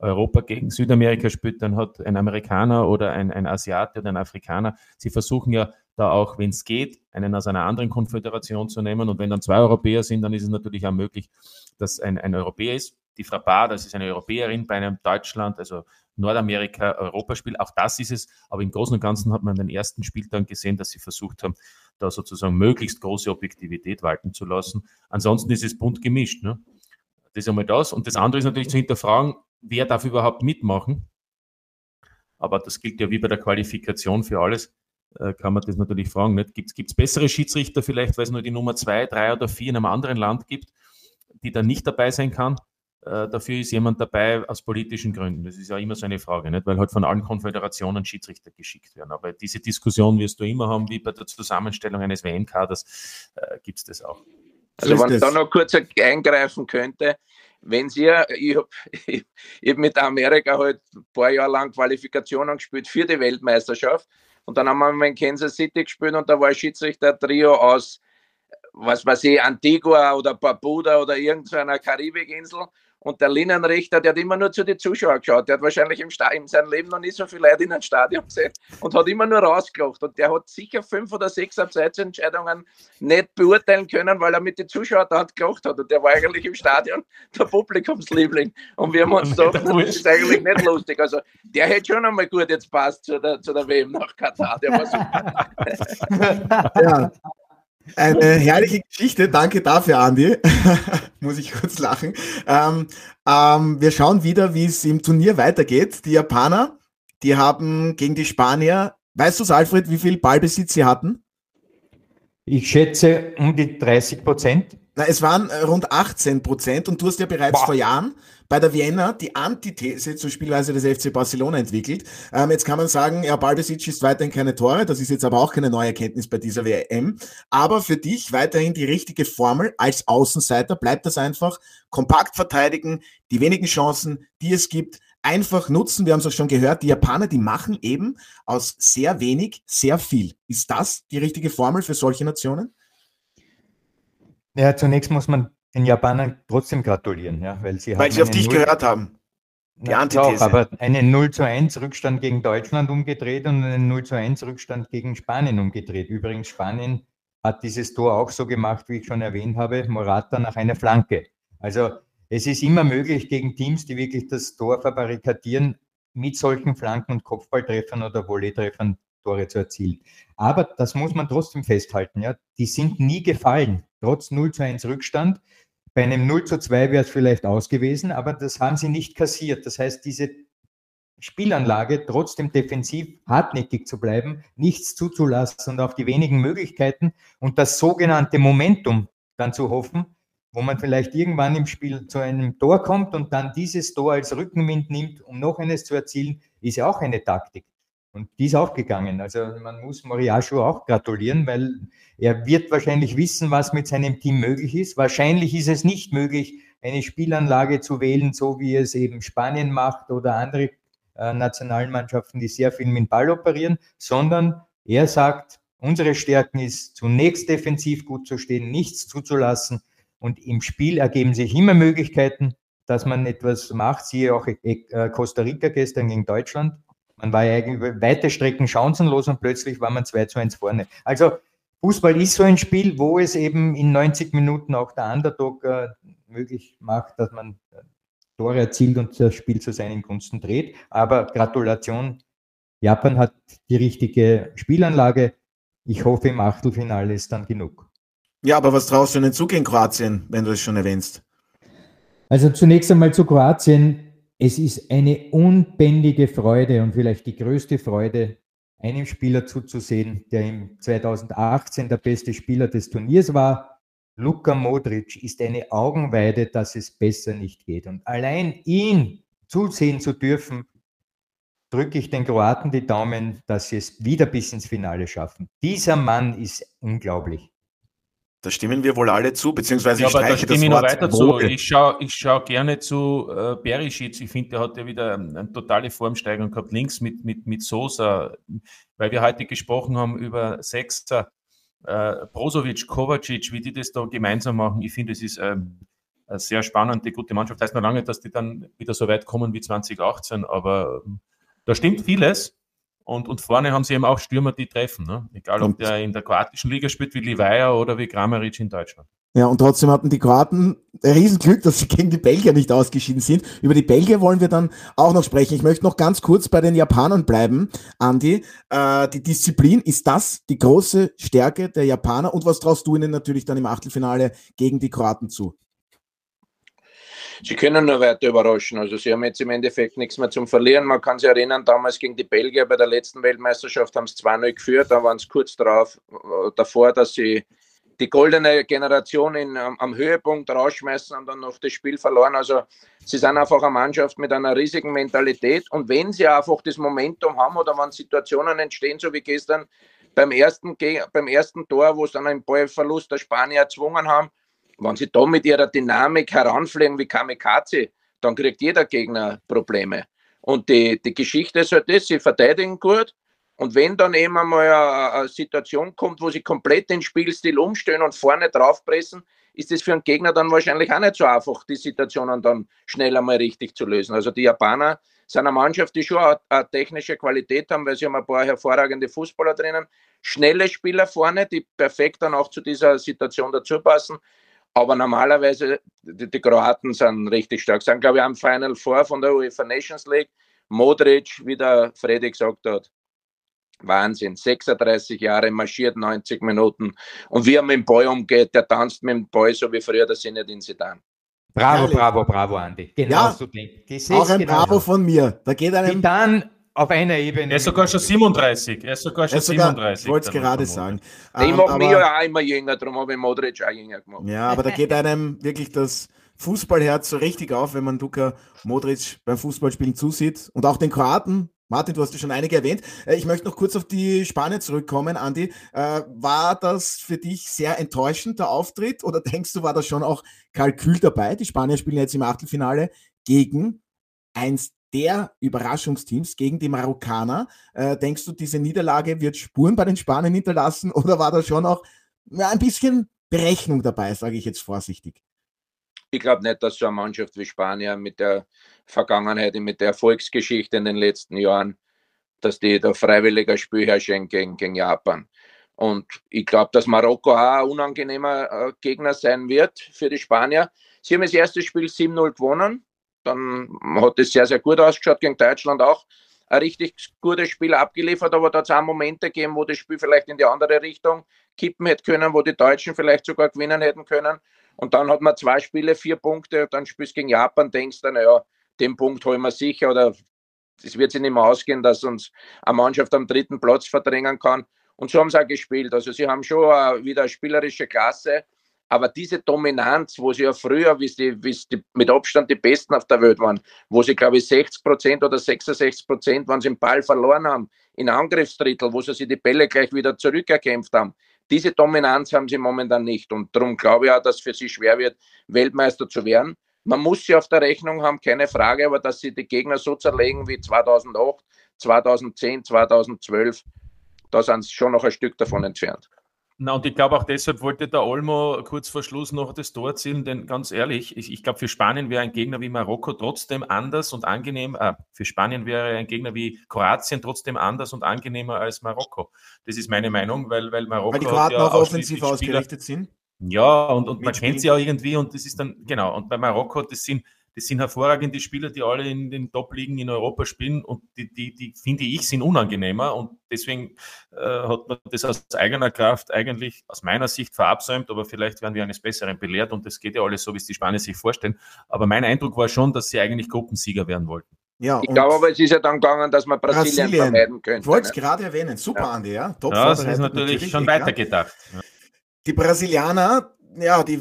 Europa gegen Südamerika spielt, dann hat ein Amerikaner oder ein, ein Asiate oder ein Afrikaner, sie versuchen ja da auch, wenn es geht, einen aus einer anderen Konföderation zu nehmen. Und wenn dann zwei Europäer sind, dann ist es natürlich auch möglich, dass ein, ein Europäer ist. Die Frappard, das ist eine Europäerin bei einem Deutschland, also Nordamerika, Europaspiel. Auch das ist es. Aber im Großen und Ganzen hat man den ersten Spieltag gesehen, dass sie versucht haben, da sozusagen möglichst große Objektivität walten zu lassen. Ansonsten ist es bunt gemischt. Ne? Das ist einmal das. Und das andere ist natürlich zu hinterfragen, wer darf überhaupt mitmachen? Aber das gilt ja wie bei der Qualifikation für alles, äh, kann man das natürlich fragen. Gibt es bessere Schiedsrichter vielleicht, weil es nur die Nummer zwei, drei oder vier in einem anderen Land gibt, die dann nicht dabei sein kann? Äh, dafür ist jemand dabei aus politischen Gründen. Das ist ja immer so eine Frage, nicht? weil halt von allen Konföderationen Schiedsrichter geschickt werden. Aber diese Diskussion wirst du immer haben, wie bei der Zusammenstellung eines WM-Kaders äh, gibt es das auch. Also, wenn ich da noch kurz eingreifen könnte, wenn Sie, ich habe ich, hab mit Amerika halt ein paar Jahre lang Qualifikationen gespielt für die Weltmeisterschaft und dann haben wir in Kansas City gespielt und da war ein Schiedsrichter-Trio aus, was weiß ich, Antigua oder Barbuda oder irgendeiner Karibikinsel und der Linienrichter, der hat immer nur zu den Zuschauern geschaut. Der hat wahrscheinlich im Sta in seinem Leben noch nie so viele Leute in einem Stadion gesehen und hat immer nur rausgelacht. Und der hat sicher fünf oder sechs Abseitsentscheidungen nicht beurteilen können, weil er mit den Zuschauern dort gelacht hat. Und der war eigentlich im Stadion der Publikumsliebling. Und wir haben uns gedacht, das ist eigentlich nicht lustig. Also der hätte schon einmal gut jetzt passt zu der, zu der WM nach Katar. Der war super. ja. Eine herrliche Geschichte, danke dafür, Andi. Muss ich kurz lachen. Ähm, ähm, wir schauen wieder, wie es im Turnier weitergeht. Die Japaner, die haben gegen die Spanier, weißt du, Alfred, wie viel Ballbesitz sie hatten? Ich schätze um die 30 Prozent. Na, es waren äh, rund 18 Prozent und du hast ja bereits Boah. vor Jahren bei der Vienna die Antithese zur Spielweise des FC Barcelona entwickelt. Ähm, jetzt kann man sagen, ja, Ballbesitz ist weiterhin keine Tore, das ist jetzt aber auch keine neue Erkenntnis bei dieser WM. Aber für dich weiterhin die richtige Formel als Außenseiter bleibt das einfach kompakt verteidigen, die wenigen Chancen, die es gibt, einfach nutzen. Wir haben es auch schon gehört, die Japaner, die machen eben aus sehr wenig sehr viel. Ist das die richtige Formel für solche Nationen? Ja, zunächst muss man den Japanern trotzdem gratulieren, ja, weil sie, weil sie auf dich 0, gehört haben. Die na, Antithese. Auch, aber einen 0 zu 1 Rückstand gegen Deutschland umgedreht und einen 0 zu 1 Rückstand gegen Spanien umgedreht. Übrigens, Spanien hat dieses Tor auch so gemacht, wie ich schon erwähnt habe, Morata nach einer Flanke. Also es ist immer möglich gegen Teams, die wirklich das Tor verbarrikadieren, mit solchen Flanken und Kopfballtreffern oder Volleytreffern Tore zu erzielen. Aber das muss man trotzdem festhalten, ja, die sind nie gefallen, trotz 0 zu 1 Rückstand. Bei einem 0 zu 2 wäre es vielleicht aus gewesen, aber das haben sie nicht kassiert. Das heißt, diese Spielanlage, trotzdem defensiv hartnäckig zu bleiben, nichts zuzulassen und auf die wenigen Möglichkeiten und das sogenannte Momentum dann zu hoffen, wo man vielleicht irgendwann im Spiel zu einem Tor kommt und dann dieses Tor als Rückenwind nimmt, um noch eines zu erzielen, ist ja auch eine Taktik. Und die ist auch gegangen. Also man muss Moriasho auch gratulieren, weil er wird wahrscheinlich wissen, was mit seinem Team möglich ist. Wahrscheinlich ist es nicht möglich, eine Spielanlage zu wählen, so wie es eben Spanien macht oder andere äh, Nationalmannschaften, die sehr viel mit Ball operieren, sondern er sagt, unsere Stärken ist zunächst defensiv gut zu stehen, nichts zuzulassen. Und im Spiel ergeben sich immer Möglichkeiten, dass man etwas macht. Siehe auch äh, Costa Rica gestern gegen Deutschland man war ja eigentlich weite Strecken chancenlos und plötzlich war man 2 zu 1 vorne. Also Fußball ist so ein Spiel, wo es eben in 90 Minuten auch der Underdog äh, möglich macht, dass man äh, Tore erzielt und das Spiel zu seinen Gunsten dreht. Aber Gratulation, Japan hat die richtige Spielanlage. Ich hoffe, im Achtelfinale ist dann genug. Ja, aber was traust du denn zu gegen Kroatien, wenn du es schon erwähnst? Also zunächst einmal zu Kroatien es ist eine unbändige Freude und vielleicht die größte Freude, einem Spieler zuzusehen, der im 2018 der beste Spieler des Turniers war. Luka Modric ist eine Augenweide, dass es besser nicht geht. Und allein ihn zusehen zu dürfen, drücke ich den Kroaten die Daumen, dass sie es wieder bis ins Finale schaffen. Dieser Mann ist unglaublich. Da stimmen wir wohl alle zu, beziehungsweise ja, ich aber da stimme ich noch weiter zu. Ich schaue ich schau gerne zu äh, Berisic. Ich finde, der hat ja wieder eine totale Formsteigerung gehabt, links mit, mit, mit Sosa, weil wir heute gesprochen haben über Sechster, äh, Brozovic, Kovacic, wie die das da gemeinsam machen. Ich finde, es ist ähm, eine sehr spannende, gute Mannschaft. Heißt noch lange, dass die dann wieder so weit kommen wie 2018, aber ähm, da stimmt vieles. Und, und vorne haben sie eben auch Stürmer, die treffen. Ne? Egal, ob der in der kroatischen Liga spielt wie Livaja oder wie Kramaric in Deutschland. Ja, und trotzdem hatten die Kroaten ein Riesenglück, dass sie gegen die Belgier nicht ausgeschieden sind. Über die Belgier wollen wir dann auch noch sprechen. Ich möchte noch ganz kurz bei den Japanern bleiben, Andi. Äh, die Disziplin, ist das die große Stärke der Japaner? Und was traust du ihnen natürlich dann im Achtelfinale gegen die Kroaten zu? Sie können nur weiter überraschen. Also sie haben jetzt im Endeffekt nichts mehr zum Verlieren. Man kann sich erinnern, damals gegen die Belgier bei der letzten Weltmeisterschaft haben sie 2-0 geführt. Da waren es kurz darauf, äh, davor, dass sie die goldene Generation in, am, am Höhepunkt rausschmeißen und dann noch das Spiel verloren. Also sie sind einfach eine Mannschaft mit einer riesigen Mentalität. Und wenn sie einfach das Momentum haben oder wenn Situationen entstehen, so wie gestern beim ersten, beim ersten Tor, wo sie dann einen Ballverlust der Spanier erzwungen haben, wenn sie da mit ihrer Dynamik heranfliegen wie Kamikaze, dann kriegt jeder Gegner Probleme. Und die, die Geschichte ist halt das, sie verteidigen gut. Und wenn dann eben einmal eine, eine Situation kommt, wo sie komplett den Spielstil umstellen und vorne draufpressen, ist es für einen Gegner dann wahrscheinlich auch nicht so einfach, die Situationen dann schnell einmal richtig zu lösen. Also die Japaner sind eine Mannschaft, die schon eine, eine technische Qualität haben, weil sie haben ein paar hervorragende Fußballer drinnen, schnelle Spieler vorne, die perfekt dann auch zu dieser Situation dazu passen. Aber normalerweise, die, die, Kroaten sind richtig stark. Sind, glaube ich, am Final Four von der UEFA Nations League. Modric, wie der Freddy gesagt hat, Wahnsinn. 36 Jahre marschiert 90 Minuten. Und wie er mit dem Ball umgeht, der tanzt mit dem Ball so wie früher der Sinne den Sedan. Bravo, Herrlich. bravo, bravo, Andi. Genau ja, so denkt. Auch ein genau Bravo von mir. Da geht einem. Dann auf einer Ebene. Er ist sogar schon 37. Er ist sogar schon sogar, 37. Ich wollte es gerade sagen. Ich um, ähm, mache mich ja auch immer jünger, darum habe ich Modric auch jünger gemacht. Ja, aber da geht einem wirklich das Fußballherz so richtig auf, wenn man Luka Modric beim Fußballspielen zusieht. Und auch den Kroaten, Martin, du hast ja schon einige erwähnt. Äh, ich möchte noch kurz auf die Spanier zurückkommen, Andi. Äh, war das für dich sehr enttäuschend, der Auftritt? Oder denkst du, war da schon auch Kalkül dabei? Die Spanier spielen jetzt im Achtelfinale gegen eins der Überraschungsteams, gegen die Marokkaner. Äh, denkst du, diese Niederlage wird Spuren bei den Spaniern hinterlassen? Oder war da schon auch ja, ein bisschen Berechnung dabei, sage ich jetzt vorsichtig? Ich glaube nicht, dass so eine Mannschaft wie Spanien mit der Vergangenheit, mit der Erfolgsgeschichte in den letzten Jahren, dass die da freiwilliger Spiel herstellen gegen, gegen Japan. Und ich glaube, dass Marokko auch ein unangenehmer äh, Gegner sein wird für die Spanier. Sie haben das erste Spiel 7-0 gewonnen. Dann hat es sehr, sehr gut ausgeschaut gegen Deutschland auch. Ein richtig gutes Spiel abgeliefert, aber da hat es auch Momente gegeben, wo das Spiel vielleicht in die andere Richtung kippen hätte können, wo die Deutschen vielleicht sogar gewinnen hätten können. Und dann hat man zwei Spiele, vier Punkte, dann spielst du gegen Japan, denkst du, naja, den Punkt holen wir sicher oder es wird sich nicht mehr ausgehen, dass uns eine Mannschaft am dritten Platz verdrängen kann. Und so haben sie auch gespielt. Also sie haben schon wieder eine spielerische Klasse, aber diese Dominanz, wo sie ja früher, wie sie, wie sie mit Abstand die Besten auf der Welt waren, wo sie, glaube ich, 60 Prozent oder 66 Prozent, wenn sie den Ball verloren haben, in Angriffsdrittel, wo sie sich die Bälle gleich wieder zurückerkämpft haben, diese Dominanz haben sie momentan nicht. Und darum glaube ich auch, dass es für sie schwer wird, Weltmeister zu werden. Man muss sie auf der Rechnung haben, keine Frage, aber dass sie die Gegner so zerlegen wie 2008, 2010, 2012, da sind sie schon noch ein Stück davon entfernt. Na, und ich glaube auch deshalb wollte der Olmo kurz vor Schluss noch das Tor erzielen, denn ganz ehrlich, ich, ich glaube, für Spanien wäre ein Gegner wie Marokko trotzdem anders und angenehm. Äh, für Spanien wäre ein Gegner wie Kroatien trotzdem anders und angenehmer als Marokko. Das ist meine Meinung, weil, weil Marokko. Weil die Kroaten ja auch offensiv ausgerichtet sind. Ja, und, und man kennt sie auch irgendwie und das ist dann, genau, und bei Marokko, das sind das sind hervorragende Spieler, die alle in den Top-Ligen in Europa spielen und die, die, die finde ich, sind unangenehmer und deswegen äh, hat man das aus eigener Kraft eigentlich aus meiner Sicht verabsäumt, aber vielleicht werden wir eines Besseren belehrt und das geht ja alles so, wie es die Spanier sich vorstellen. Aber mein Eindruck war schon, dass sie eigentlich Gruppensieger werden wollten. Ja, ich glaube aber, es ist ja dann gegangen, dass man Brasilien, Brasilien. vermeiden könnte. Ich wollte es ne? gerade erwähnen. Super, ja. Andi, ja. Top ja, das ist natürlich, natürlich schon weitergedacht. Die Brasilianer, ja, die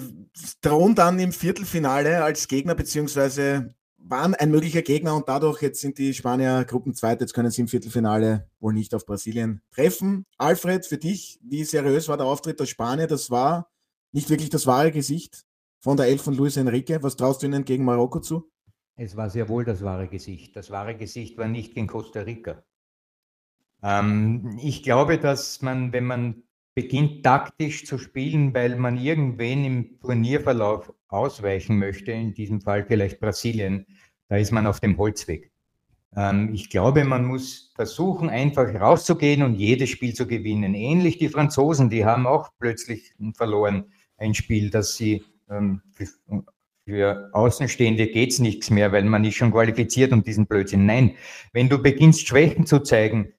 drohen dann im Viertelfinale als Gegner, beziehungsweise waren ein möglicher Gegner und dadurch jetzt sind die Spanier Gruppenzweit, jetzt können sie im Viertelfinale wohl nicht auf Brasilien treffen. Alfred, für dich, wie seriös war der Auftritt der Spanier? Das war nicht wirklich das wahre Gesicht von der Elf von Luis Enrique. Was traust du ihnen gegen Marokko zu? Es war sehr wohl das wahre Gesicht. Das wahre Gesicht war nicht gegen Costa Rica. Ähm, ich glaube, dass man, wenn man beginnt taktisch zu spielen, weil man irgendwen im Turnierverlauf ausweichen möchte, in diesem Fall vielleicht Brasilien, da ist man auf dem Holzweg. Ähm, ich glaube, man muss versuchen, einfach rauszugehen und jedes Spiel zu gewinnen. Ähnlich die Franzosen, die haben auch plötzlich verloren ein Spiel, das sie ähm, für, für Außenstehende geht es nichts mehr, weil man ist schon qualifiziert um diesen Blödsinn. Nein, wenn du beginnst, Schwächen zu zeigen,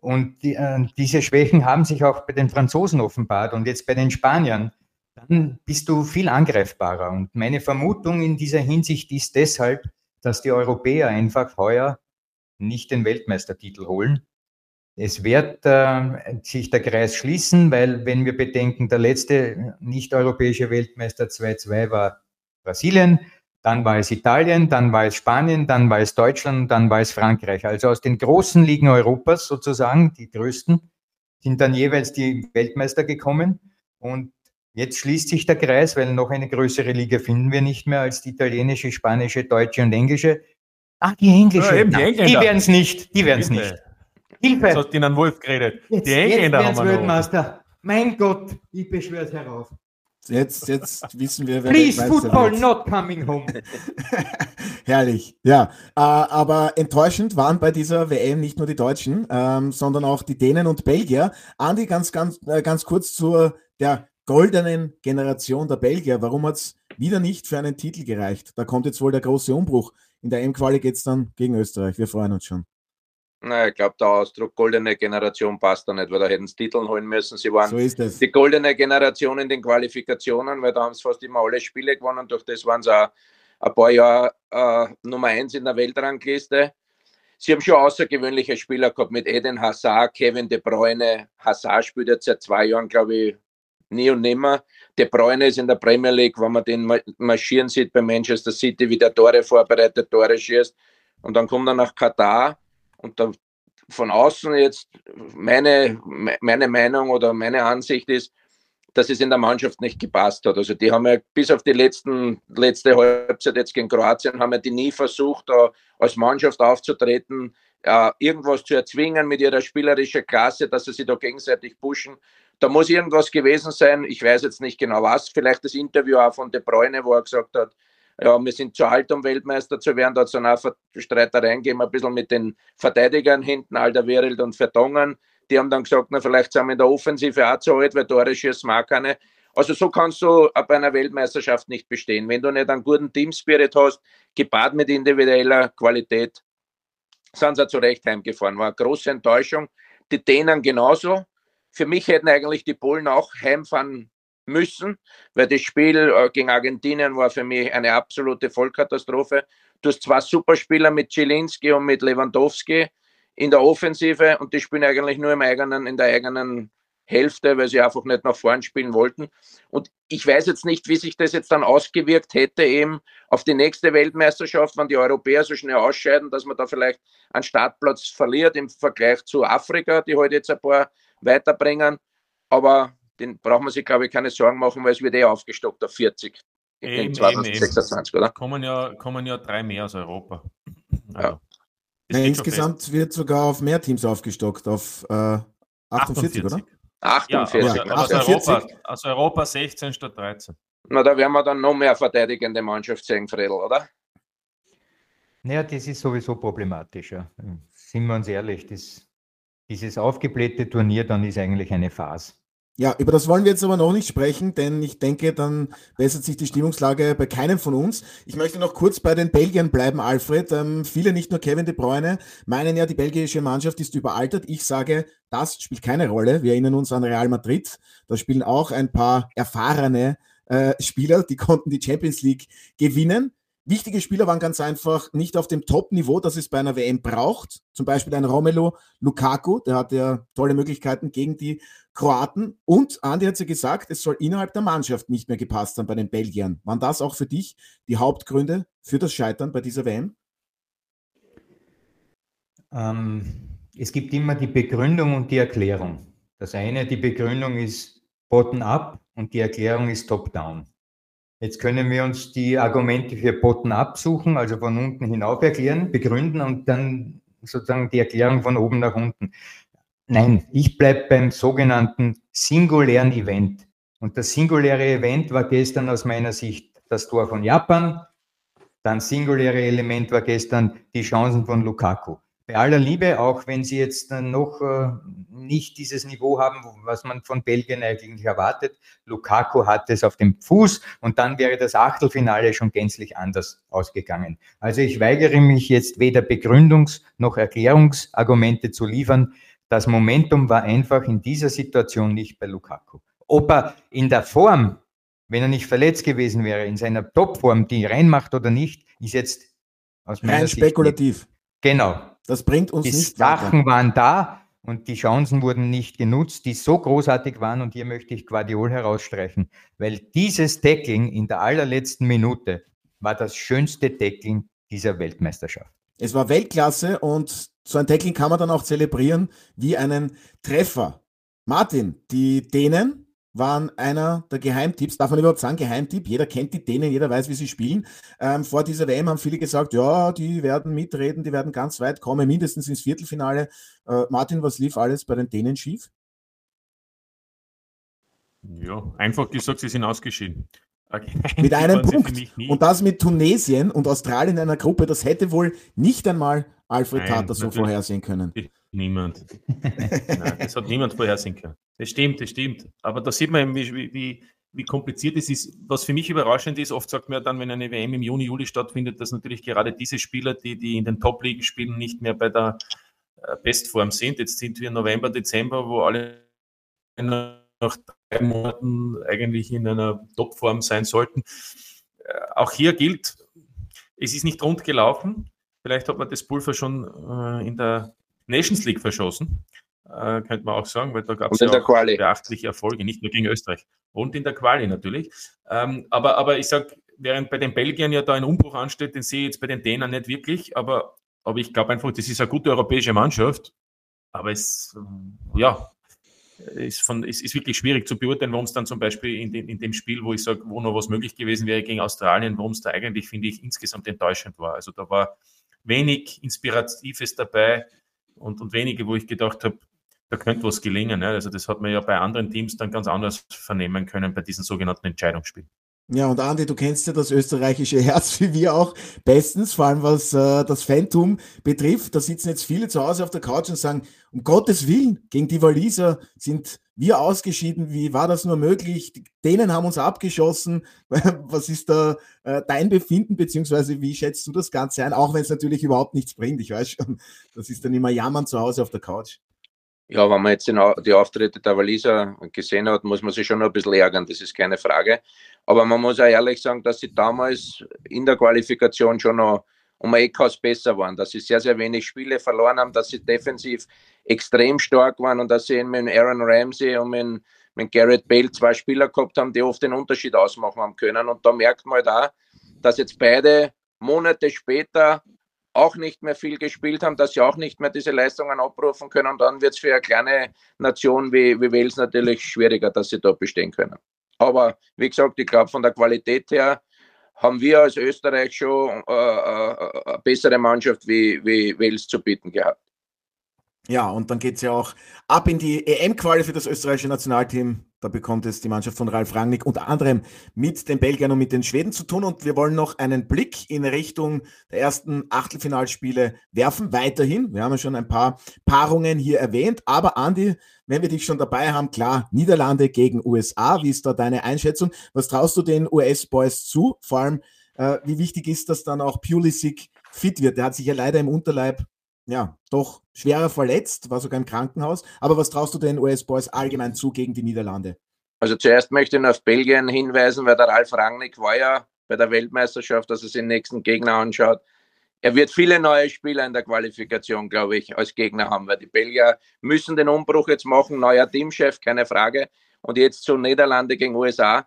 und die, äh, diese Schwächen haben sich auch bei den Franzosen offenbart und jetzt bei den Spaniern. Dann bist du viel angreifbarer. Und meine Vermutung in dieser Hinsicht ist deshalb, dass die Europäer einfach heuer nicht den Weltmeistertitel holen. Es wird äh, sich der Kreis schließen, weil wenn wir bedenken, der letzte nicht-europäische Weltmeister 2-2 war Brasilien, dann war es Italien, dann war es Spanien, dann war es Deutschland, dann war es Frankreich. Also aus den großen Ligen Europas sozusagen, die größten, sind dann jeweils die Weltmeister gekommen. Und jetzt schließt sich der Kreis, weil noch eine größere Liga finden wir nicht mehr als die italienische, spanische, deutsche und englische. Ach, die englische. Ja, die, die werden es nicht. Die werden es nicht. Hilfe! Das hat Ihnen Wolf geredet. Jetzt, die Engländer jetzt haben wir Weltmeister. Mein Gott, ich beschwöre es herauf. Jetzt, jetzt wissen wir, wer Please, football wird. not coming home. Herrlich, ja. Äh, aber enttäuschend waren bei dieser WM nicht nur die Deutschen, ähm, sondern auch die Dänen und Belgier. Andi, ganz, ganz, äh, ganz kurz zur der goldenen Generation der Belgier. Warum hat es wieder nicht für einen Titel gereicht? Da kommt jetzt wohl der große Umbruch. In der M-Quali geht es dann gegen Österreich. Wir freuen uns schon. Naja, ich glaube, der Ausdruck goldene Generation passt da nicht, weil da hätten sie Titeln holen müssen. Sie waren so die goldene Generation in den Qualifikationen, weil da haben sie fast immer alle Spiele gewonnen. Durch das waren sie auch ein paar Jahre äh, Nummer eins in der Weltrangliste. Sie haben schon außergewöhnliche Spieler gehabt mit Eden Hazard, Kevin De Bruyne. Hazard spielt jetzt seit zwei Jahren, glaube ich, nie und nimmer. De Bruyne ist in der Premier League, wenn man den marschieren sieht bei Manchester City, wie der Tore vorbereitet, Tore schießt. Und dann kommt er nach Katar und da, von außen jetzt meine, meine Meinung oder meine Ansicht ist, dass es in der Mannschaft nicht gepasst hat. Also die haben ja bis auf die letzten, letzte Halbzeit jetzt gegen Kroatien, haben ja die nie versucht, da als Mannschaft aufzutreten, äh, irgendwas zu erzwingen mit ihrer spielerischen Klasse, dass sie sich da gegenseitig pushen. Da muss irgendwas gewesen sein, ich weiß jetzt nicht genau was, vielleicht das Interview auch von De Bruyne, wo er gesagt hat, ja, wir sind zu alt, um Weltmeister zu werden. Da hat es dann auch Streitereien gegeben, ein bisschen mit den Verteidigern hinten, Alderweireld und Vertongen. Die haben dann gesagt, na, vielleicht sind wir in der Offensive auch zu alt, weil Tore schießen mag keine. Also so kannst du bei einer Weltmeisterschaft nicht bestehen. Wenn du nicht einen guten Teamspirit hast, gepaart mit individueller Qualität, sind sie zu Recht heimgefahren. War eine große Enttäuschung. Die Dänen genauso. Für mich hätten eigentlich die Polen auch heimfahren müssen, weil das Spiel äh, gegen Argentinien war für mich eine absolute Vollkatastrophe. Du hast zwei Superspieler mit Zielinski und mit Lewandowski in der Offensive und die spielen eigentlich nur im eigenen, in der eigenen Hälfte, weil sie einfach nicht nach vorn spielen wollten. Und ich weiß jetzt nicht, wie sich das jetzt dann ausgewirkt hätte eben auf die nächste Weltmeisterschaft, wenn die Europäer so schnell ausscheiden, dass man da vielleicht einen Startplatz verliert im Vergleich zu Afrika, die heute halt jetzt ein paar weiterbringen. Aber den braucht man sich, glaube ich, keine Sorgen machen, weil es wird eh aufgestockt auf 40 eben, in 2026, eben, oder? Kommen ja, kommen ja drei mehr aus Europa. Also, ja. ja insgesamt wird sogar auf mehr Teams aufgestockt, auf äh, 48, 48, oder? 48. Ja, aber, aus, Europa, aus Europa 16 statt 13. Na, da werden wir dann noch mehr verteidigende Mannschaft sehen, Fredel, oder? Naja, das ist sowieso problematisch. Ja. Sind wir uns ehrlich, das, dieses aufgeblähte Turnier dann ist eigentlich eine Farce. Ja, über das wollen wir jetzt aber noch nicht sprechen, denn ich denke, dann bessert sich die Stimmungslage bei keinem von uns. Ich möchte noch kurz bei den Belgiern bleiben, Alfred. Ähm, viele, nicht nur Kevin de Bruyne, meinen ja, die belgische Mannschaft ist überaltert. Ich sage, das spielt keine Rolle. Wir erinnern uns an Real Madrid. Da spielen auch ein paar erfahrene äh, Spieler, die konnten die Champions League gewinnen. Wichtige Spieler waren ganz einfach nicht auf dem Top-Niveau, das es bei einer WM braucht. Zum Beispiel ein Romelu Lukaku, der hat ja tolle Möglichkeiten gegen die Kroaten. Und Andi hat ja gesagt, es soll innerhalb der Mannschaft nicht mehr gepasst haben bei den Belgiern. Waren das auch für dich die Hauptgründe für das Scheitern bei dieser WM? Ähm, es gibt immer die Begründung und die Erklärung. Das eine, die Begründung ist bottom-up und die Erklärung ist top-down. Jetzt können wir uns die Argumente für Bottom-up suchen, also von unten hinauf erklären, begründen und dann sozusagen die Erklärung von oben nach unten. Nein, ich bleibe beim sogenannten singulären Event. Und das singuläre Event war gestern aus meiner Sicht das Tor von Japan. Dann singuläre Element war gestern die Chancen von Lukaku bei aller Liebe, auch wenn sie jetzt noch äh, nicht dieses Niveau haben, was man von Belgien eigentlich erwartet. Lukaku hat es auf dem Fuß und dann wäre das Achtelfinale schon gänzlich anders ausgegangen. Also ich weigere mich jetzt weder Begründungs- noch Erklärungsargumente zu liefern. Das Momentum war einfach in dieser Situation nicht bei Lukaku. Ob er in der Form, wenn er nicht verletzt gewesen wäre, in seiner Topform die reinmacht oder nicht, ist jetzt aus meiner Rein Sicht spekulativ. Nicht. Genau, das bringt uns die nicht Sachen weiter. waren da und die Chancen wurden nicht genutzt, die so großartig waren. Und hier möchte ich Guardiol herausstreichen, weil dieses Tackling in der allerletzten Minute war das schönste Tackling dieser Weltmeisterschaft. Es war Weltklasse und so ein Tackling kann man dann auch zelebrieren wie einen Treffer. Martin, die Dänen waren einer der Geheimtipps. Darf man überhaupt sagen, Geheimtipp? Jeder kennt die Dänen, jeder weiß, wie sie spielen. Ähm, vor dieser WM haben viele gesagt, ja, die werden mitreden, die werden ganz weit kommen, mindestens ins Viertelfinale. Äh, Martin, was lief alles bei den Dänen schief? Ja, einfach gesagt, sie sind ausgeschieden. Mit einem Punkt. Und das mit Tunesien und Australien in einer Gruppe, das hätte wohl nicht einmal Alfred Nein, Tater so vorhersehen können. Niemand. Nein, das hat niemand vorhersehen können. Das stimmt, das stimmt. Aber da sieht man, wie, wie, wie kompliziert es ist. Was für mich überraschend ist, oft sagt man ja dann, wenn eine WM im Juni, Juli stattfindet, dass natürlich gerade diese Spieler, die, die in den Top-Ligen spielen, nicht mehr bei der äh, Bestform sind. Jetzt sind wir November, Dezember, wo alle nach drei Monaten eigentlich in einer Topform sein sollten. Äh, auch hier gilt, es ist nicht rund gelaufen. Vielleicht hat man das Pulver schon äh, in der Nations League verschossen, äh, könnte man auch sagen, weil da gab es ja beachtliche Erfolge, nicht nur gegen Österreich. Und in der Quali natürlich. Ähm, aber, aber ich sage, während bei den Belgiern ja da ein Umbruch ansteht, den sehe ich jetzt bei den Dänern nicht wirklich, aber, aber ich glaube einfach, das ist eine gute europäische Mannschaft. Aber es, ja, ist, von, ist, ist wirklich schwierig zu beurteilen, warum es dann zum Beispiel in, den, in dem Spiel, wo ich sage, wo noch was möglich gewesen wäre gegen Australien, warum es da eigentlich, finde ich, insgesamt enttäuschend war. Also da war wenig Inspiratives dabei und, und wenige, wo ich gedacht habe, da könnte was gelingen. Ne? Also das hat man ja bei anderen Teams dann ganz anders vernehmen können bei diesen sogenannten Entscheidungsspielen. Ja, und Andi, du kennst ja das österreichische Herz wie wir auch bestens, vor allem was äh, das Phantom betrifft. Da sitzen jetzt viele zu Hause auf der Couch und sagen, um Gottes Willen, gegen die Waliser sind wir ausgeschieden. Wie war das nur möglich? Denen haben uns abgeschossen. was ist da äh, dein Befinden, beziehungsweise wie schätzt du das Ganze ein? Auch wenn es natürlich überhaupt nichts bringt. Ich weiß schon, das ist dann immer Jammern zu Hause auf der Couch. Ja, wenn man jetzt die Auftritte der Waliser gesehen hat, muss man sich schon noch ein bisschen ärgern, das ist keine Frage. Aber man muss auch ehrlich sagen, dass sie damals in der Qualifikation schon noch um Eckhaus besser waren, dass sie sehr, sehr wenig Spiele verloren haben, dass sie defensiv extrem stark waren und dass sie mit Aaron Ramsey und mit, mit Garrett Bale zwei Spieler gehabt haben, die oft den Unterschied ausmachen haben können. Und da merkt man halt auch, dass jetzt beide Monate später auch nicht mehr viel gespielt haben, dass sie auch nicht mehr diese Leistungen abrufen können. Und dann wird es für eine kleine Nation wie, wie Wales natürlich schwieriger, dass sie da bestehen können. Aber wie gesagt, ich glaube, von der Qualität her haben wir als Österreich schon äh, äh, eine bessere Mannschaft wie, wie Wales zu bieten gehabt. Ja, und dann geht es ja auch ab in die EM-Quali für das österreichische Nationalteam. Da bekommt es die Mannschaft von Ralf Rangnick unter anderem mit den Belgiern und mit den Schweden zu tun. Und wir wollen noch einen Blick in Richtung der ersten Achtelfinalspiele werfen. Weiterhin, wir haben ja schon ein paar Paarungen hier erwähnt. Aber Andi, wenn wir dich schon dabei haben, klar, Niederlande gegen USA. Wie ist da deine Einschätzung? Was traust du den US-Boys zu? Vor allem, äh, wie wichtig ist, dass dann auch Pulisic fit wird? Der hat sich ja leider im Unterleib ja, doch schwerer verletzt, war sogar im Krankenhaus. Aber was traust du den US-Boys allgemein zu gegen die Niederlande? Also zuerst möchte ich auf Belgien hinweisen, weil der Ralf Rangnick war ja bei der Weltmeisterschaft, dass er sich den nächsten Gegner anschaut. Er wird viele neue Spieler in der Qualifikation, glaube ich, als Gegner haben, weil die Belgier müssen den Umbruch jetzt machen. Neuer Teamchef, keine Frage. Und jetzt zu Niederlande gegen USA.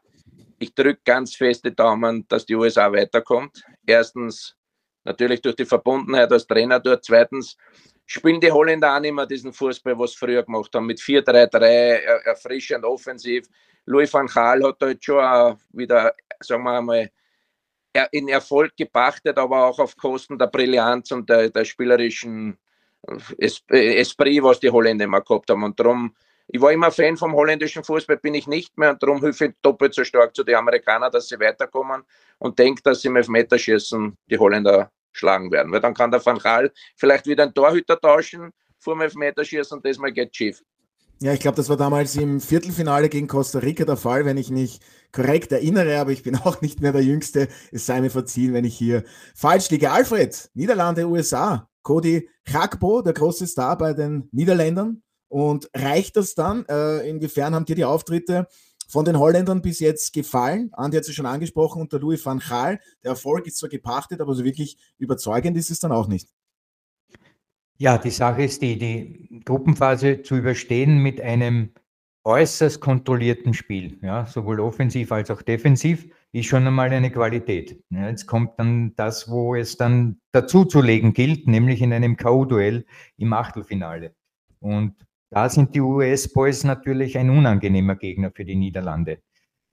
Ich drücke ganz feste Daumen, dass die USA weiterkommt. Erstens Natürlich durch die Verbundenheit als Trainer dort. Zweitens spielen die Holländer auch nicht mehr diesen Fußball, was sie früher gemacht haben, mit 4-3-3, erfrischend offensiv. Louis van Gaal hat dort schon wieder, sagen wir mal, in Erfolg gepachtet, aber auch auf Kosten der Brillanz und der, der spielerischen Esprit, was die Holländer immer gehabt haben. Und darum, ich war immer Fan vom holländischen Fußball, bin ich nicht mehr und darum hilfe ich doppelt so stark zu den Amerikanern, dass sie weiterkommen und denke, dass sie im Elfmeterschießen die Holländer schlagen werden. Weil dann kann der Van Gaal vielleicht wieder einen Torhüter tauschen vor dem Elfmeterschießen und das mal geht schief. Ja, ich glaube, das war damals im Viertelfinale gegen Costa Rica der Fall, wenn ich mich korrekt erinnere, aber ich bin auch nicht mehr der Jüngste. Es sei mir verziehen, wenn ich hier falsch liege. Alfred, Niederlande, USA. Cody Chakbo, der große Star bei den Niederländern. Und reicht das dann? Äh, inwiefern haben dir die Auftritte von den Holländern bis jetzt gefallen? Andi hat es schon angesprochen unter Louis van Gaal. Der Erfolg ist zwar gepachtet, aber so wirklich überzeugend ist es dann auch nicht. Ja, die Sache ist die, die Gruppenphase zu überstehen mit einem äußerst kontrollierten Spiel, ja, sowohl offensiv als auch defensiv, ist schon einmal eine Qualität. Ja, jetzt kommt dann das, wo es dann dazuzulegen gilt, nämlich in einem K.O.-Duell im Achtelfinale. Und da sind die US-Boys natürlich ein unangenehmer Gegner für die Niederlande.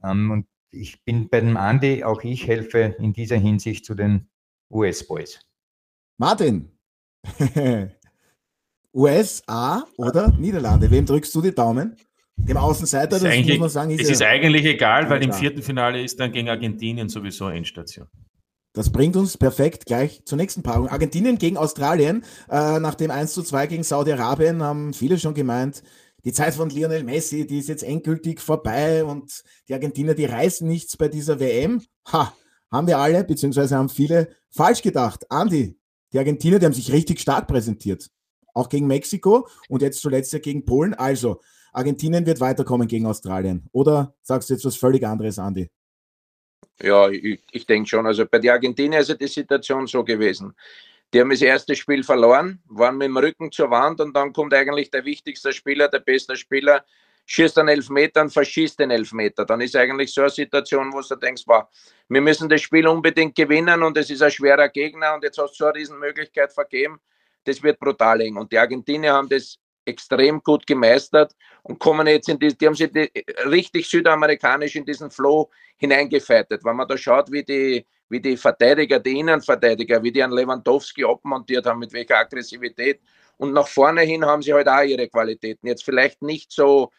Ähm, und ich bin bei dem Andi, auch ich helfe in dieser Hinsicht zu den US-Boys. Martin, USA oder Niederlande? Wem drückst du die Daumen? Dem Außenseiter, das muss man sagen. Ist es ist eigentlich egal, weil im vierten Finale ist dann gegen Argentinien sowieso Endstation. Das bringt uns perfekt gleich zur nächsten Paarung. Argentinien gegen Australien. Äh, nach dem 1 zu 2 gegen Saudi-Arabien haben viele schon gemeint, die Zeit von Lionel Messi, die ist jetzt endgültig vorbei und die Argentinier, die reißen nichts bei dieser WM. Ha, haben wir alle, beziehungsweise haben viele falsch gedacht. Andi, die Argentinier, die haben sich richtig stark präsentiert. auch gegen Mexiko und jetzt zuletzt ja gegen Polen. Also, Argentinien wird weiterkommen gegen Australien. Oder sagst du jetzt was völlig anderes, Andi? Ja, ich, ich denke schon. Also bei den Argentiniern ist ja die Situation so gewesen. Die haben das erste Spiel verloren, waren mit dem Rücken zur Wand und dann kommt eigentlich der wichtigste Spieler, der beste Spieler, schießt einen Elfmeter und verschießt den Elfmeter. Dann ist eigentlich so eine Situation, wo du denkst, wow, wir müssen das Spiel unbedingt gewinnen und es ist ein schwerer Gegner und jetzt hast du so eine Riesenmöglichkeit vergeben. Das wird brutal eng. Und die Argentinier haben das extrem gut gemeistert und kommen jetzt in die, die haben sich die, richtig südamerikanisch in diesen Flow hineingefeitet. Wenn man da schaut, wie die, wie die Verteidiger, die Innenverteidiger, wie die an Lewandowski abmontiert haben, mit welcher Aggressivität. Und nach vorne hin haben sie halt auch ihre Qualitäten. Jetzt vielleicht nicht so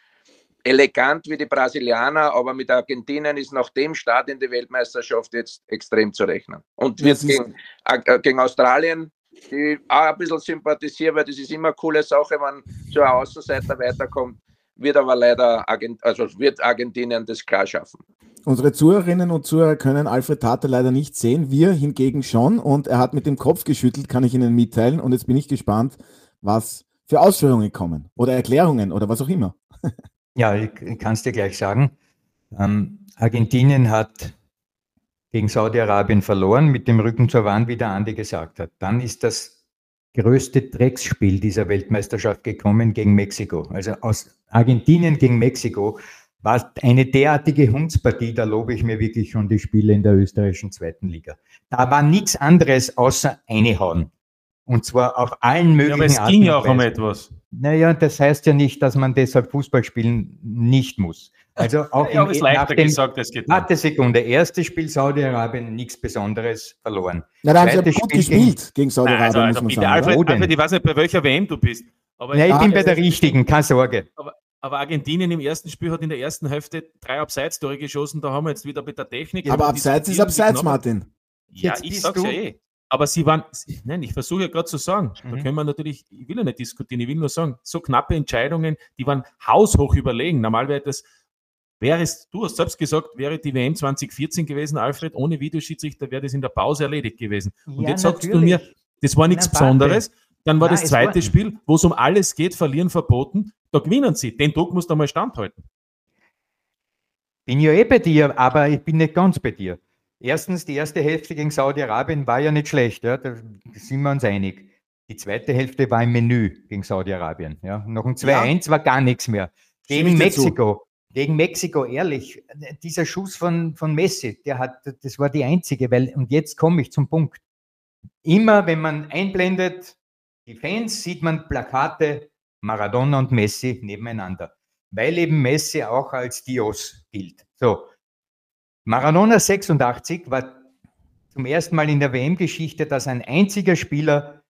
elegant wie die Brasilianer, aber mit Argentinien ist nach dem Start in die Weltmeisterschaft jetzt extrem zu rechnen. Und jetzt gegen, äh, gegen Australien, die auch ein bisschen sympathisiere, weil das ist immer eine coole Sache, wenn so ein Außenseiter weiterkommt, wird aber leider Argent also wird Argentinien das klar schaffen. Unsere Zuhörerinnen und Zuhörer können Alfred Tate leider nicht sehen, wir hingegen schon und er hat mit dem Kopf geschüttelt, kann ich Ihnen mitteilen und jetzt bin ich gespannt, was für Ausführungen kommen oder Erklärungen oder was auch immer. Ja, ich kann es dir gleich sagen. Ähm, Argentinien hat gegen Saudi-Arabien verloren, mit dem Rücken zur Wand, wie der Andi gesagt hat. Dann ist das größte Drecksspiel dieser Weltmeisterschaft gekommen gegen Mexiko. Also aus Argentinien gegen Mexiko war eine derartige Hundspartie, da lobe ich mir wirklich schon die Spiele in der österreichischen zweiten Liga. Da war nichts anderes außer eine Hauen. Und zwar auf allen möglichen ja, aber es Arten ging ja auch um etwas. Naja, das heißt ja nicht, dass man deshalb Fußball spielen nicht muss. Also auch ja, im, nach dem, gesagt, es geht Warte Sekunde, erstes Spiel Saudi-Arabien, nichts Besonderes verloren. Na, da haben sie gut gespielt gegen, gegen Saudi-Arabien, also, also muss man sagen. Alfred, Alfred, ich weiß nicht, bei welcher WM du bist. Aber ja, ich bin bei der richtigen, keine Sorge. Aber, aber, Argentinien im ersten Spiel hat in der ersten Hälfte drei Abseits-Tore geschossen, da haben wir jetzt wieder mit der Technik. Aber Abseits ist Abseits, Martin. Ja, jetzt ich sag's ja eh. Aber sie waren, nein, ich versuche ja gerade zu sagen, mhm. da können wir natürlich, ich will ja nicht diskutieren, ich will nur sagen, so knappe Entscheidungen, die waren haushoch überlegen. Normalerweise das, wäre es, du hast selbst gesagt, wäre die WM 2014 gewesen, Alfred, ohne Videoschiedsrichter wäre das in der Pause erledigt gewesen. Und ja, jetzt sagst natürlich. du mir, das war nichts Besonderes. Dann war Nein, das zweite Spiel, wo es um alles geht, verlieren verboten. Da gewinnen sie. Den Druck musst du einmal standhalten. Bin ja eh bei dir, aber ich bin nicht ganz bei dir. Erstens, die erste Hälfte gegen Saudi-Arabien war ja nicht schlecht, ja, da sind wir uns einig. Die zweite Hälfte war im Menü gegen Saudi-Arabien. Ja. Noch ein 2-1 ja. war gar nichts mehr. Gegen Mexiko, gegen Mexiko, ehrlich, dieser Schuss von, von Messi, der hat, das war die einzige, weil, und jetzt komme ich zum Punkt. Immer, wenn man einblendet, die Fans, sieht man Plakate Maradona und Messi nebeneinander, weil eben Messi auch als Dios gilt. So, Maradona 86 war zum ersten Mal in der WM-Geschichte, dass ein einziger Spieler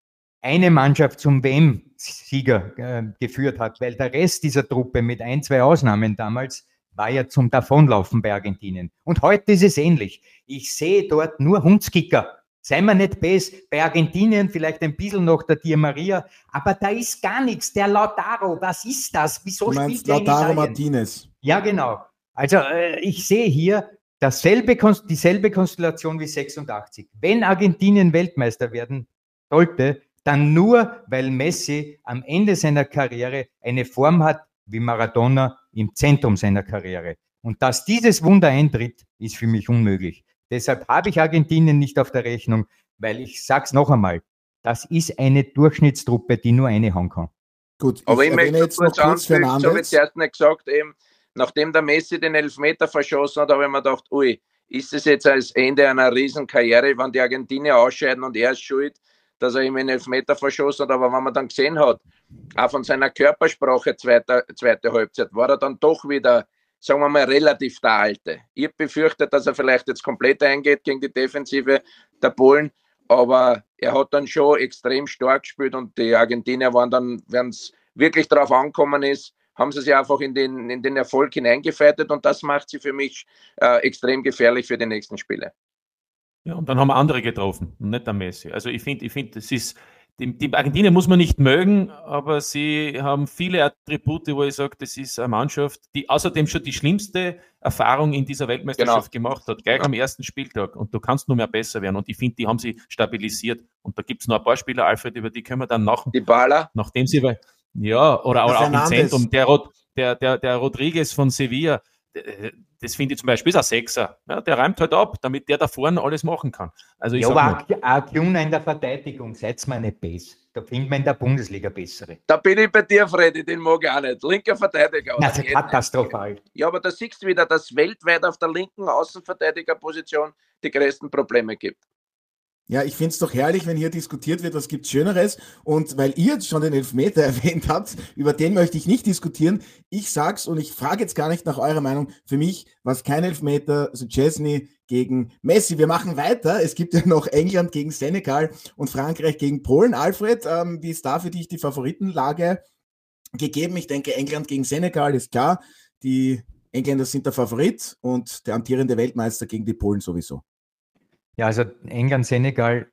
eine Mannschaft zum WM-Sieger äh, geführt hat, weil der Rest dieser Truppe mit ein, zwei Ausnahmen damals war ja zum Davonlaufen bei Argentinien. Und heute ist es ähnlich. Ich sehe dort nur Hundskicker. Seien wir nicht best, bei Argentinien vielleicht ein bisschen noch der Di Maria, aber da ist gar nichts. Der Lautaro, was ist das? Wieso du meinst spielt der Lautaro Martinez. Ja, genau. Also äh, ich sehe hier dasselbe, dieselbe Konstellation wie 86. Wenn Argentinien Weltmeister werden sollte, dann nur, weil Messi am Ende seiner Karriere eine Form hat wie Maradona im Zentrum seiner Karriere. Und dass dieses Wunder eintritt, ist für mich unmöglich. Deshalb habe ich Argentinien nicht auf der Rechnung, weil ich sag's noch einmal, das ist eine Durchschnittstruppe, die nur eine hauen kann. Gut, aber ich, ich möchte jetzt noch kurz Fernandes. Ich habe jetzt erst nicht gesagt, eben, nachdem der Messi den Elfmeter verschossen hat, habe ich mir gedacht, ui, ist es jetzt als Ende einer Riesenkarriere, wenn die Argentinier ausscheiden und er ist schuld, dass er ihm einen Elfmeter verschossen hat. Aber wenn man dann gesehen hat, auch von seiner Körpersprache zweite, zweite Halbzeit, war er dann doch wieder, sagen wir mal, relativ der Alte. Ich befürchtet, dass er vielleicht jetzt komplett eingeht gegen die Defensive der Polen, aber er hat dann schon extrem stark gespielt und die Argentinier waren dann, wenn es wirklich darauf angekommen ist, haben sie sich einfach in den, in den Erfolg hineingefeitet und das macht sie für mich äh, extrem gefährlich für die nächsten Spiele. Ja, und dann haben wir andere getroffen und nicht der Messi. Also ich finde, ich finde, das ist, die, die Argentinier muss man nicht mögen, aber sie haben viele Attribute, wo ich sage, das ist eine Mannschaft, die außerdem schon die schlimmste Erfahrung in dieser Weltmeisterschaft genau. gemacht hat, gleich am ersten Spieltag. Und du kannst nur mehr besser werden. Und ich finde, die haben sie stabilisiert. Und da gibt es noch ein paar Spieler, Alfred, über die können wir dann nach, die Baller. nachdem sie, ja, oder, oder auch im Zentrum, der, der, der, der Rodriguez von Sevilla, das finde ich zum Beispiel ist ein Sechser. Ja, der räumt halt ab, damit der da vorne alles machen kann. Also ich ja, aber Acuna in der Verteidigung, seid mal nicht besser. Da findet man in der Bundesliga bessere. Da bin ich bei dir, Freddy, den mag ich auch nicht. Linker Verteidiger. Das ist katastrophal. Ja, aber da siehst du wieder, dass weltweit auf der linken Außenverteidigerposition die größten Probleme gibt. Ja, ich finde es doch herrlich, wenn hier diskutiert wird, was gibt Schöneres. Und weil ihr jetzt schon den Elfmeter erwähnt habt, über den möchte ich nicht diskutieren. Ich sag's und ich frage jetzt gar nicht nach eurer Meinung. Für mich war es kein Elfmeter, so Chesney gegen Messi. Wir machen weiter. Es gibt ja noch England gegen Senegal und Frankreich gegen Polen. Alfred, ähm, wie ist da für dich die Favoritenlage gegeben? Ich denke, England gegen Senegal ist klar. Die Engländer sind der Favorit und der amtierende Weltmeister gegen die Polen sowieso. Ja, also England, Senegal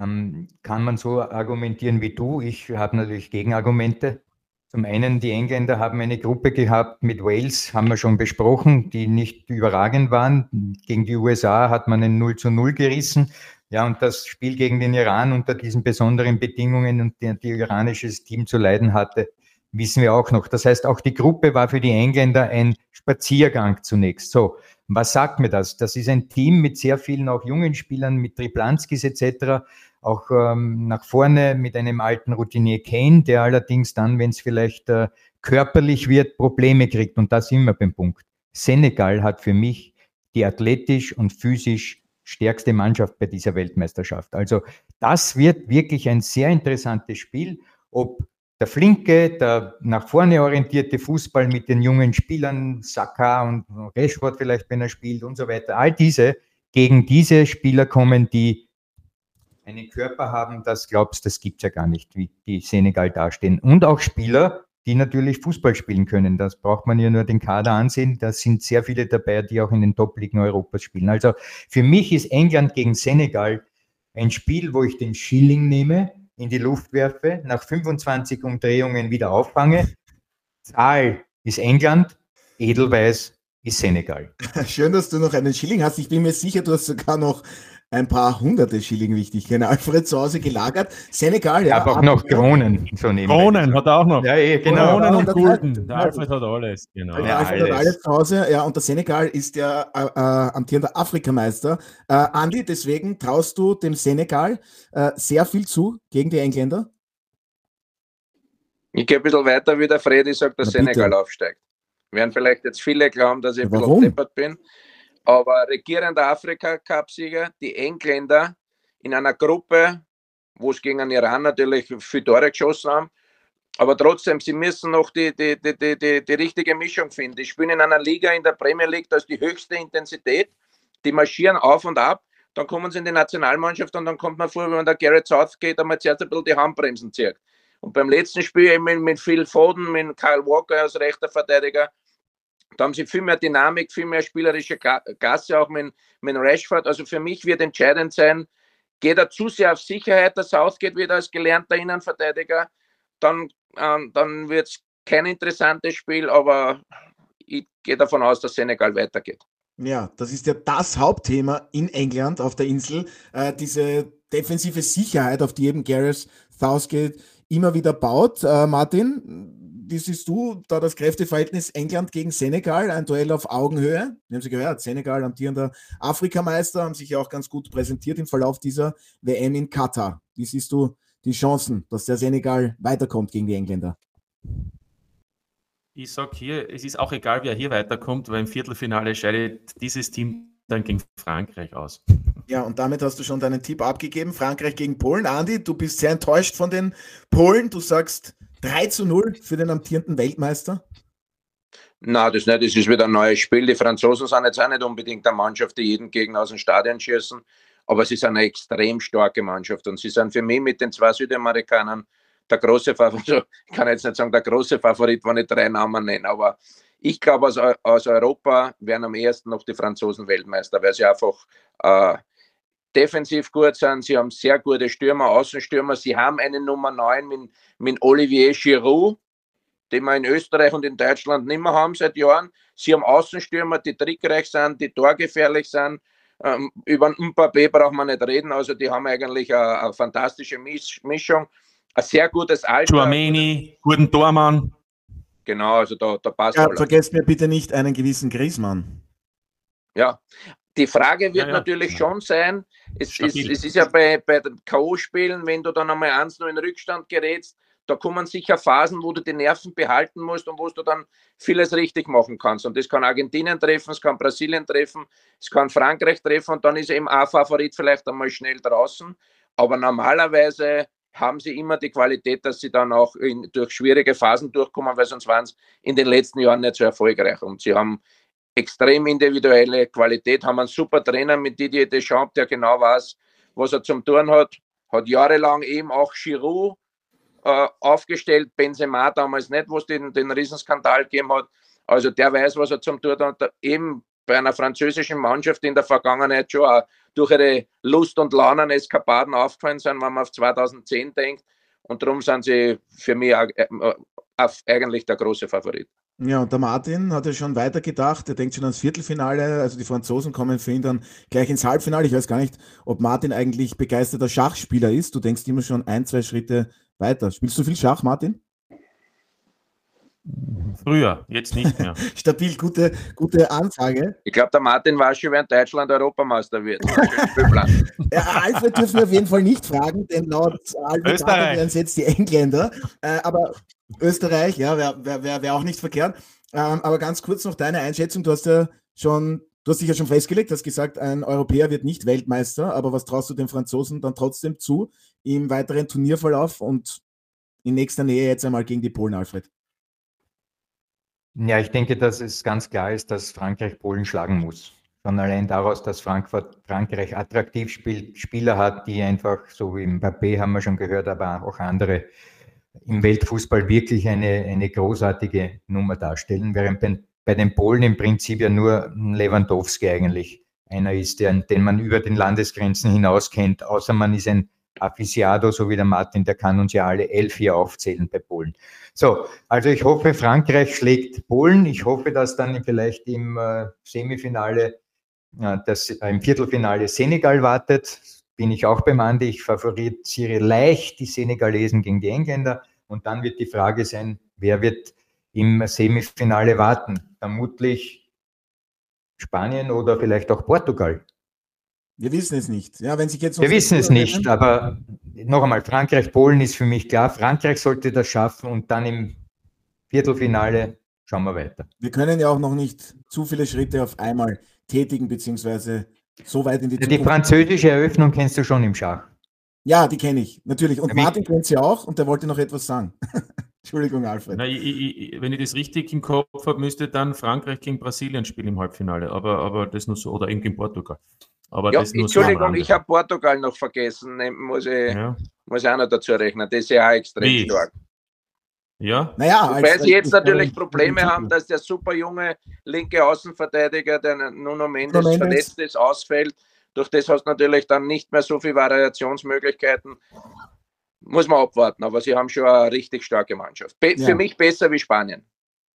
ähm, kann man so argumentieren wie du. Ich habe natürlich Gegenargumente. Zum einen, die Engländer haben eine Gruppe gehabt mit Wales, haben wir schon besprochen, die nicht überragend waren. Gegen die USA hat man ein 0 zu 0 gerissen. Ja, und das Spiel gegen den Iran unter diesen besonderen Bedingungen und die, die iranisches Team zu leiden hatte, wissen wir auch noch. Das heißt, auch die Gruppe war für die Engländer ein Spaziergang zunächst. So, was sagt mir das? Das ist ein Team mit sehr vielen auch jungen Spielern, mit Triplanskis etc., auch ähm, nach vorne mit einem alten Routinier Kane, der allerdings dann, wenn es vielleicht äh, körperlich wird, Probleme kriegt. Und da sind wir beim Punkt. Senegal hat für mich die athletisch und physisch stärkste Mannschaft bei dieser Weltmeisterschaft. Also das wird wirklich ein sehr interessantes Spiel, ob der flinke, der nach vorne orientierte Fußball mit den jungen Spielern, Saka und Rashford vielleicht, wenn er spielt und so weiter, all diese gegen diese Spieler kommen, die einen Körper haben, das glaubst, das gibt es ja gar nicht, wie die Senegal dastehen. Und auch Spieler, die natürlich Fußball spielen können. Das braucht man ja nur den Kader ansehen. Da sind sehr viele dabei, die auch in den Top-Ligen Europas spielen. Also für mich ist England gegen Senegal ein Spiel, wo ich den Schilling nehme, in die Luft werfe, nach 25 Umdrehungen wieder auffange. Zahl ist England, Edelweiß ist Senegal. Schön, dass du noch einen Schilling hast. Ich bin mir sicher, du hast sogar noch ein paar hunderte Schilling, wichtig. ich kenne. Alfred zu Hause gelagert. Senegal, ja. Aber auch noch Kronen. So Kronen hat er auch noch. Ja, eh, genau. Kronen und Gulden. Der Alfred hat alles. Genau. Der Alfred alles. hat alles zu Hause. Ja, und der Senegal ist der äh, äh, amtierende Afrikameister. Äh, Andi, deswegen traust du dem Senegal äh, sehr viel zu gegen die Engländer? Ich gehe ein bisschen weiter, wie der Freddy sagt, dass Senegal aufsteigt. Werden vielleicht jetzt viele glauben, dass ich ein bisschen deppert bin. Aber regierender Afrika-Cup-Sieger, die Engländer in einer Gruppe, wo es gegen den Iran natürlich viel Tore geschossen haben. Aber trotzdem, sie müssen noch die, die, die, die, die, richtige Mischung finden. Die spielen in einer Liga in der Premier League, da ist die höchste Intensität. Die marschieren auf und ab. Dann kommen sie in die Nationalmannschaft und dann kommt man vor, wenn der Garrett Southgate einmal zuerst ein bisschen die Handbremsen zieht. Und beim letzten Spiel eben mit Phil Foden, mit Kyle Walker als rechter Verteidiger, da haben sie viel mehr Dynamik, viel mehr spielerische Gasse, auch mit, mit Rashford. Also für mich wird entscheidend sein, geht er zu sehr auf Sicherheit, der Southgate wieder als gelernter Innenverteidiger, dann, ähm, dann wird es kein interessantes Spiel, aber ich gehe davon aus, dass Senegal weitergeht. Ja, das ist ja das Hauptthema in England auf der Insel, äh, diese defensive Sicherheit, auf die eben Gareth Southgate immer wieder baut. Äh, Martin, wie siehst du da das Kräfteverhältnis England gegen Senegal? Ein Duell auf Augenhöhe. Wir haben Sie gehört, Senegal, amtierender Afrikameister, haben sich ja auch ganz gut präsentiert im Verlauf dieser WM in Katar. Wie siehst du die Chancen, dass der Senegal weiterkommt gegen die Engländer? Ich sage hier, es ist auch egal, wer hier weiterkommt, weil im Viertelfinale scheidet dieses Team dann gegen Frankreich aus. Ja, und damit hast du schon deinen Tipp abgegeben. Frankreich gegen Polen. Andi, du bist sehr enttäuscht von den Polen. Du sagst, 3 zu 0 für den amtierenden Weltmeister? Na, das nicht. Das ist wieder ein neues Spiel. Die Franzosen sind jetzt auch nicht unbedingt eine Mannschaft, die jeden Gegner aus dem Stadion schießen, aber sie sind eine extrem starke Mannschaft und sie sind für mich mit den zwei Südamerikanern der große Favorit. Also, ich kann jetzt nicht sagen, der große Favorit, wenn ich drei Namen nenne, aber ich glaube, aus, aus Europa werden am ersten noch die Franzosen Weltmeister, weil sie einfach äh, defensiv gut sind. Sie haben sehr gute Stürmer, Außenstürmer. Sie haben eine Nummer 9 mit, mit Olivier Giroud, den wir in Österreich und in Deutschland nicht mehr haben seit Jahren. Sie haben Außenstürmer, die trickreich sind, die torgefährlich sind. Ähm, über ein Mbappé braucht man nicht reden. Also die haben eigentlich eine, eine fantastische Mischung. Ein sehr gutes Alter. Chouameni, guten Tormann. Genau, also da, da passt ja, Vergesst mir bitte nicht einen gewissen Griesmann. Ja, die Frage wird ja, ja. natürlich schon sein, es, es, es, ist ja bei, bei den K.O.-Spielen, wenn du dann einmal eins nur in Rückstand gerätst, da kommen sicher Phasen, wo du die Nerven behalten musst und wo du dann vieles richtig machen kannst. Und das kann Argentinien treffen, es kann Brasilien treffen, es kann Frankreich treffen und dann ist eben ein Favorit vielleicht einmal schnell draußen. Aber normalerweise haben sie immer die Qualität, dass sie dann auch in, durch schwierige Phasen durchkommen, weil sonst waren es in den letzten Jahren nicht so erfolgreich. Und sie haben extrem individuelle Qualität, haben einen super Trainer mit Didier Deschamps, der genau weiß, was er zum Tun hat. Hat jahrelang eben auch Giroud äh, aufgestellt, Benzema damals nicht, wo es den, den Riesenskandal gegeben hat. Also der weiß, was er zum Tun hat. Eben bei einer französischen Mannschaft in der Vergangenheit schon auch durch ihre Lust- und Launen-Eskapaden aufgefallen sind, wenn man auf 2010 denkt. Und darum sind sie für mich äh, äh, eigentlich der große Favorit. Ja, und der Martin hat ja schon weitergedacht. Er denkt schon ans Viertelfinale. Also die Franzosen kommen für ihn dann gleich ins Halbfinale. Ich weiß gar nicht, ob Martin eigentlich begeisterter Schachspieler ist. Du denkst immer schon ein, zwei Schritte weiter. Spielst du viel Schach, Martin? Früher, jetzt nicht mehr. Stabil, gute, gute Ansage. Ich glaube, der Martin weiß schon, wenn Deutschland Europameister wird. ja, Alfred dürfen wir auf jeden Fall nicht fragen, denn laut Alfred wären es jetzt die Engländer. Äh, aber Österreich, ja, wäre wär, wär, auch nicht verkehrt. Ähm, aber ganz kurz noch deine Einschätzung. Du hast ja schon, du hast dich ja schon festgelegt, hast gesagt, ein Europäer wird nicht Weltmeister, aber was traust du den Franzosen dann trotzdem zu im weiteren Turnierverlauf und in nächster Nähe jetzt einmal gegen die Polen, Alfred? Ja, ich denke, dass es ganz klar ist, dass Frankreich Polen schlagen muss. Schon allein daraus, dass Frankfurt, Frankreich attraktiv spielt, Spieler hat, die einfach, so wie im Mbappé haben wir schon gehört, aber auch andere im Weltfußball wirklich eine, eine großartige Nummer darstellen, während bei, bei den Polen im Prinzip ja nur Lewandowski eigentlich einer ist, der, den man über den Landesgrenzen hinaus kennt, außer man ist ein Aficionado, so wie der Martin, der kann uns ja alle elf hier aufzählen bei Polen. So, also ich hoffe, Frankreich schlägt Polen. Ich hoffe, dass dann vielleicht im äh, Semifinale, äh, das, äh, im Viertelfinale Senegal wartet. Bin ich auch beim Andi. Ich favorisiere leicht die Senegalesen gegen die Engländer. Und dann wird die Frage sein, wer wird im Semifinale warten? Vermutlich Spanien oder vielleicht auch Portugal. Wir wissen es nicht. Ja, wenn sich jetzt Wir wissen es nicht, aber noch einmal, Frankreich, Polen ist für mich klar. Frankreich sollte das schaffen und dann im Viertelfinale schauen wir weiter. Wir können ja auch noch nicht zu viele Schritte auf einmal tätigen, beziehungsweise so weit in die Zukunft. Die französische Eröffnung kennst du schon im Schach. Ja, die kenne ich, natürlich. Und ja, Martin kennt sie auch und der wollte noch etwas sagen. Entschuldigung, Alfred. Na, ich, ich, wenn ich das richtig im Kopf habe, müsste dann Frankreich gegen Brasilien spielen im Halbfinale, aber, aber das nur so, oder eben gegen Portugal. Aber ja, das nur Entschuldigung, so ich habe Portugal noch vergessen, muss ich, ja. muss ich auch noch dazu rechnen. Das ist ja auch extrem Wie? stark. Ja. Naja, Wobei als, sie jetzt natürlich Probleme haben, dass der super junge linke Außenverteidiger, der Nuno Mendes, Mendes. verletzt ist, ausfällt. Durch das hast du natürlich dann nicht mehr so viele Variationsmöglichkeiten. Muss man abwarten, aber sie haben schon eine richtig starke Mannschaft. Be ja. Für mich besser wie Spanien.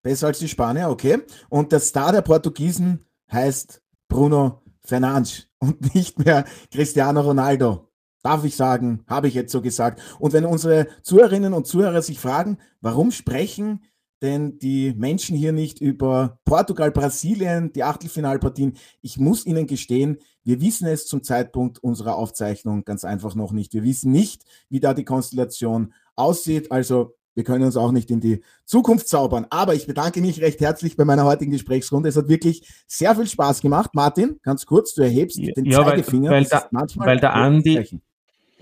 Besser als die Spanier, okay. Und der Star der Portugiesen heißt Bruno Fernandes und nicht mehr Cristiano Ronaldo. Darf ich sagen, habe ich jetzt so gesagt. Und wenn unsere Zuhörerinnen und Zuhörer sich fragen, warum sprechen denn die Menschen hier nicht über Portugal, Brasilien, die Achtelfinalpartien? Ich muss Ihnen gestehen, wir wissen es zum Zeitpunkt unserer Aufzeichnung ganz einfach noch nicht. Wir wissen nicht, wie da die Konstellation aussieht. Also wir können uns auch nicht in die Zukunft zaubern. Aber ich bedanke mich recht herzlich bei meiner heutigen Gesprächsrunde. Es hat wirklich sehr viel Spaß gemacht. Martin, ganz kurz, du erhebst ja, den Zeigefinger. Weil, weil, da, weil der Andi,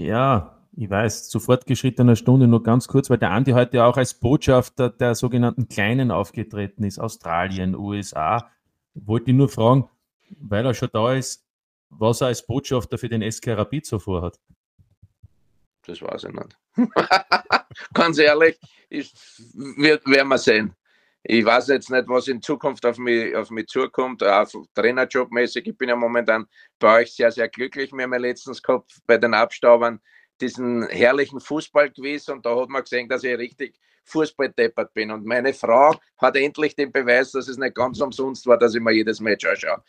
ja, ich weiß, zu fortgeschrittener Stunde nur ganz kurz, weil der Andi heute auch als Botschafter der sogenannten Kleinen aufgetreten ist, Australien, USA. Wollte ich nur fragen, weil er schon da ist, was er als Botschafter für den SK Rapid so vorhat. Das weiß ich nicht. Ganz ehrlich, ist, wird, werden wir sehen. Ich weiß jetzt nicht, was in Zukunft auf mich, auf mich zukommt, auch Trainerjobmäßig. Ich bin ja momentan bei euch sehr, sehr glücklich. Wir haben ja letztens gehabt bei den Abstaubern diesen herrlichen Fußballquiz und da hat man gesehen, dass ich richtig Fußballdeppert bin. Und meine Frau hat endlich den Beweis, dass es nicht ganz umsonst war, dass ich mir jedes Match anschaue.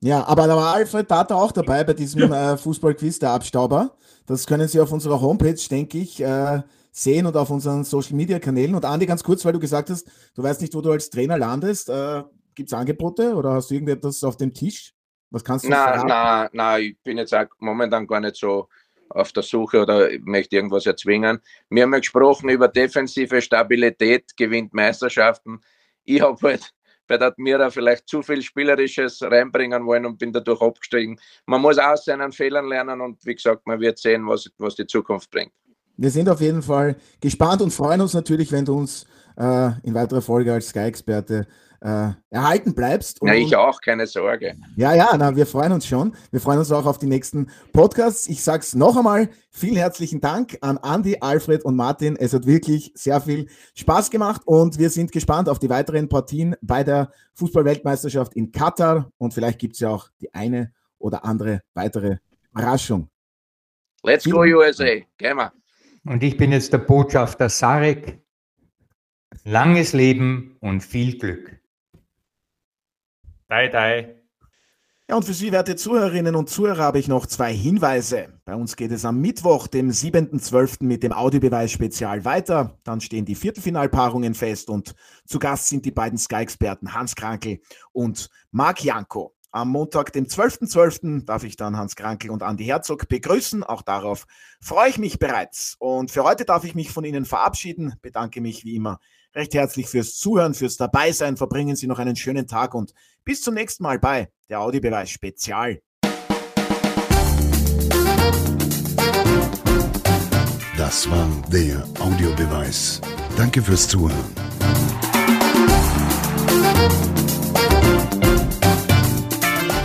Ja, aber da war Alfred Tata auch dabei bei diesem äh, Fußballquiz der Abstauber. Das können Sie auf unserer Homepage, denke ich, äh, sehen und auf unseren Social Media Kanälen. Und Andi, ganz kurz, weil du gesagt hast, du weißt nicht, wo du als Trainer landest. Äh, Gibt es Angebote oder hast du irgendetwas auf dem Tisch? Was kannst du Nein, nein, nein, ich bin jetzt auch momentan gar nicht so auf der Suche oder möchte irgendwas erzwingen. Wir haben ja gesprochen über defensive Stabilität, gewinnt Meisterschaften. Ich habe halt bei der Admira vielleicht zu viel Spielerisches reinbringen wollen und bin dadurch abgestiegen. Man muss aus seinen Fehlern lernen und wie gesagt, man wird sehen, was, was die Zukunft bringt. Wir sind auf jeden Fall gespannt und freuen uns natürlich, wenn du uns äh, in weiterer Folge als Sky-Experte äh, erhalten bleibst. ja, ich auch, keine Sorge. Ja, ja, na, wir freuen uns schon. Wir freuen uns auch auf die nächsten Podcasts. Ich sage es noch einmal, vielen herzlichen Dank an Andy, Alfred und Martin. Es hat wirklich sehr viel Spaß gemacht und wir sind gespannt auf die weiteren Partien bei der Fußballweltmeisterschaft in Katar und vielleicht gibt es ja auch die eine oder andere weitere Überraschung. Let's go USA, gehen wir. Und ich bin jetzt der Botschafter Sarek. Langes Leben und viel Glück. Dai, dai. Ja, und für Sie, werte Zuhörerinnen und Zuhörer, habe ich noch zwei Hinweise. Bei uns geht es am Mittwoch, dem 7.12. mit dem Audiobeweis-Spezial weiter. Dann stehen die Viertelfinalpaarungen fest und zu Gast sind die beiden Sky-Experten Hans Krankel und Marc Janko. Am Montag, dem 12.12., .12., darf ich dann Hans Krankel und Andi Herzog begrüßen. Auch darauf freue ich mich bereits. Und für heute darf ich mich von Ihnen verabschieden. Bedanke mich wie immer recht herzlich fürs Zuhören, fürs Dabeisein. Verbringen Sie noch einen schönen Tag und bis zum nächsten Mal bei der Audiobeweis Spezial. Das war der Audiobeweis. Danke fürs Zuhören.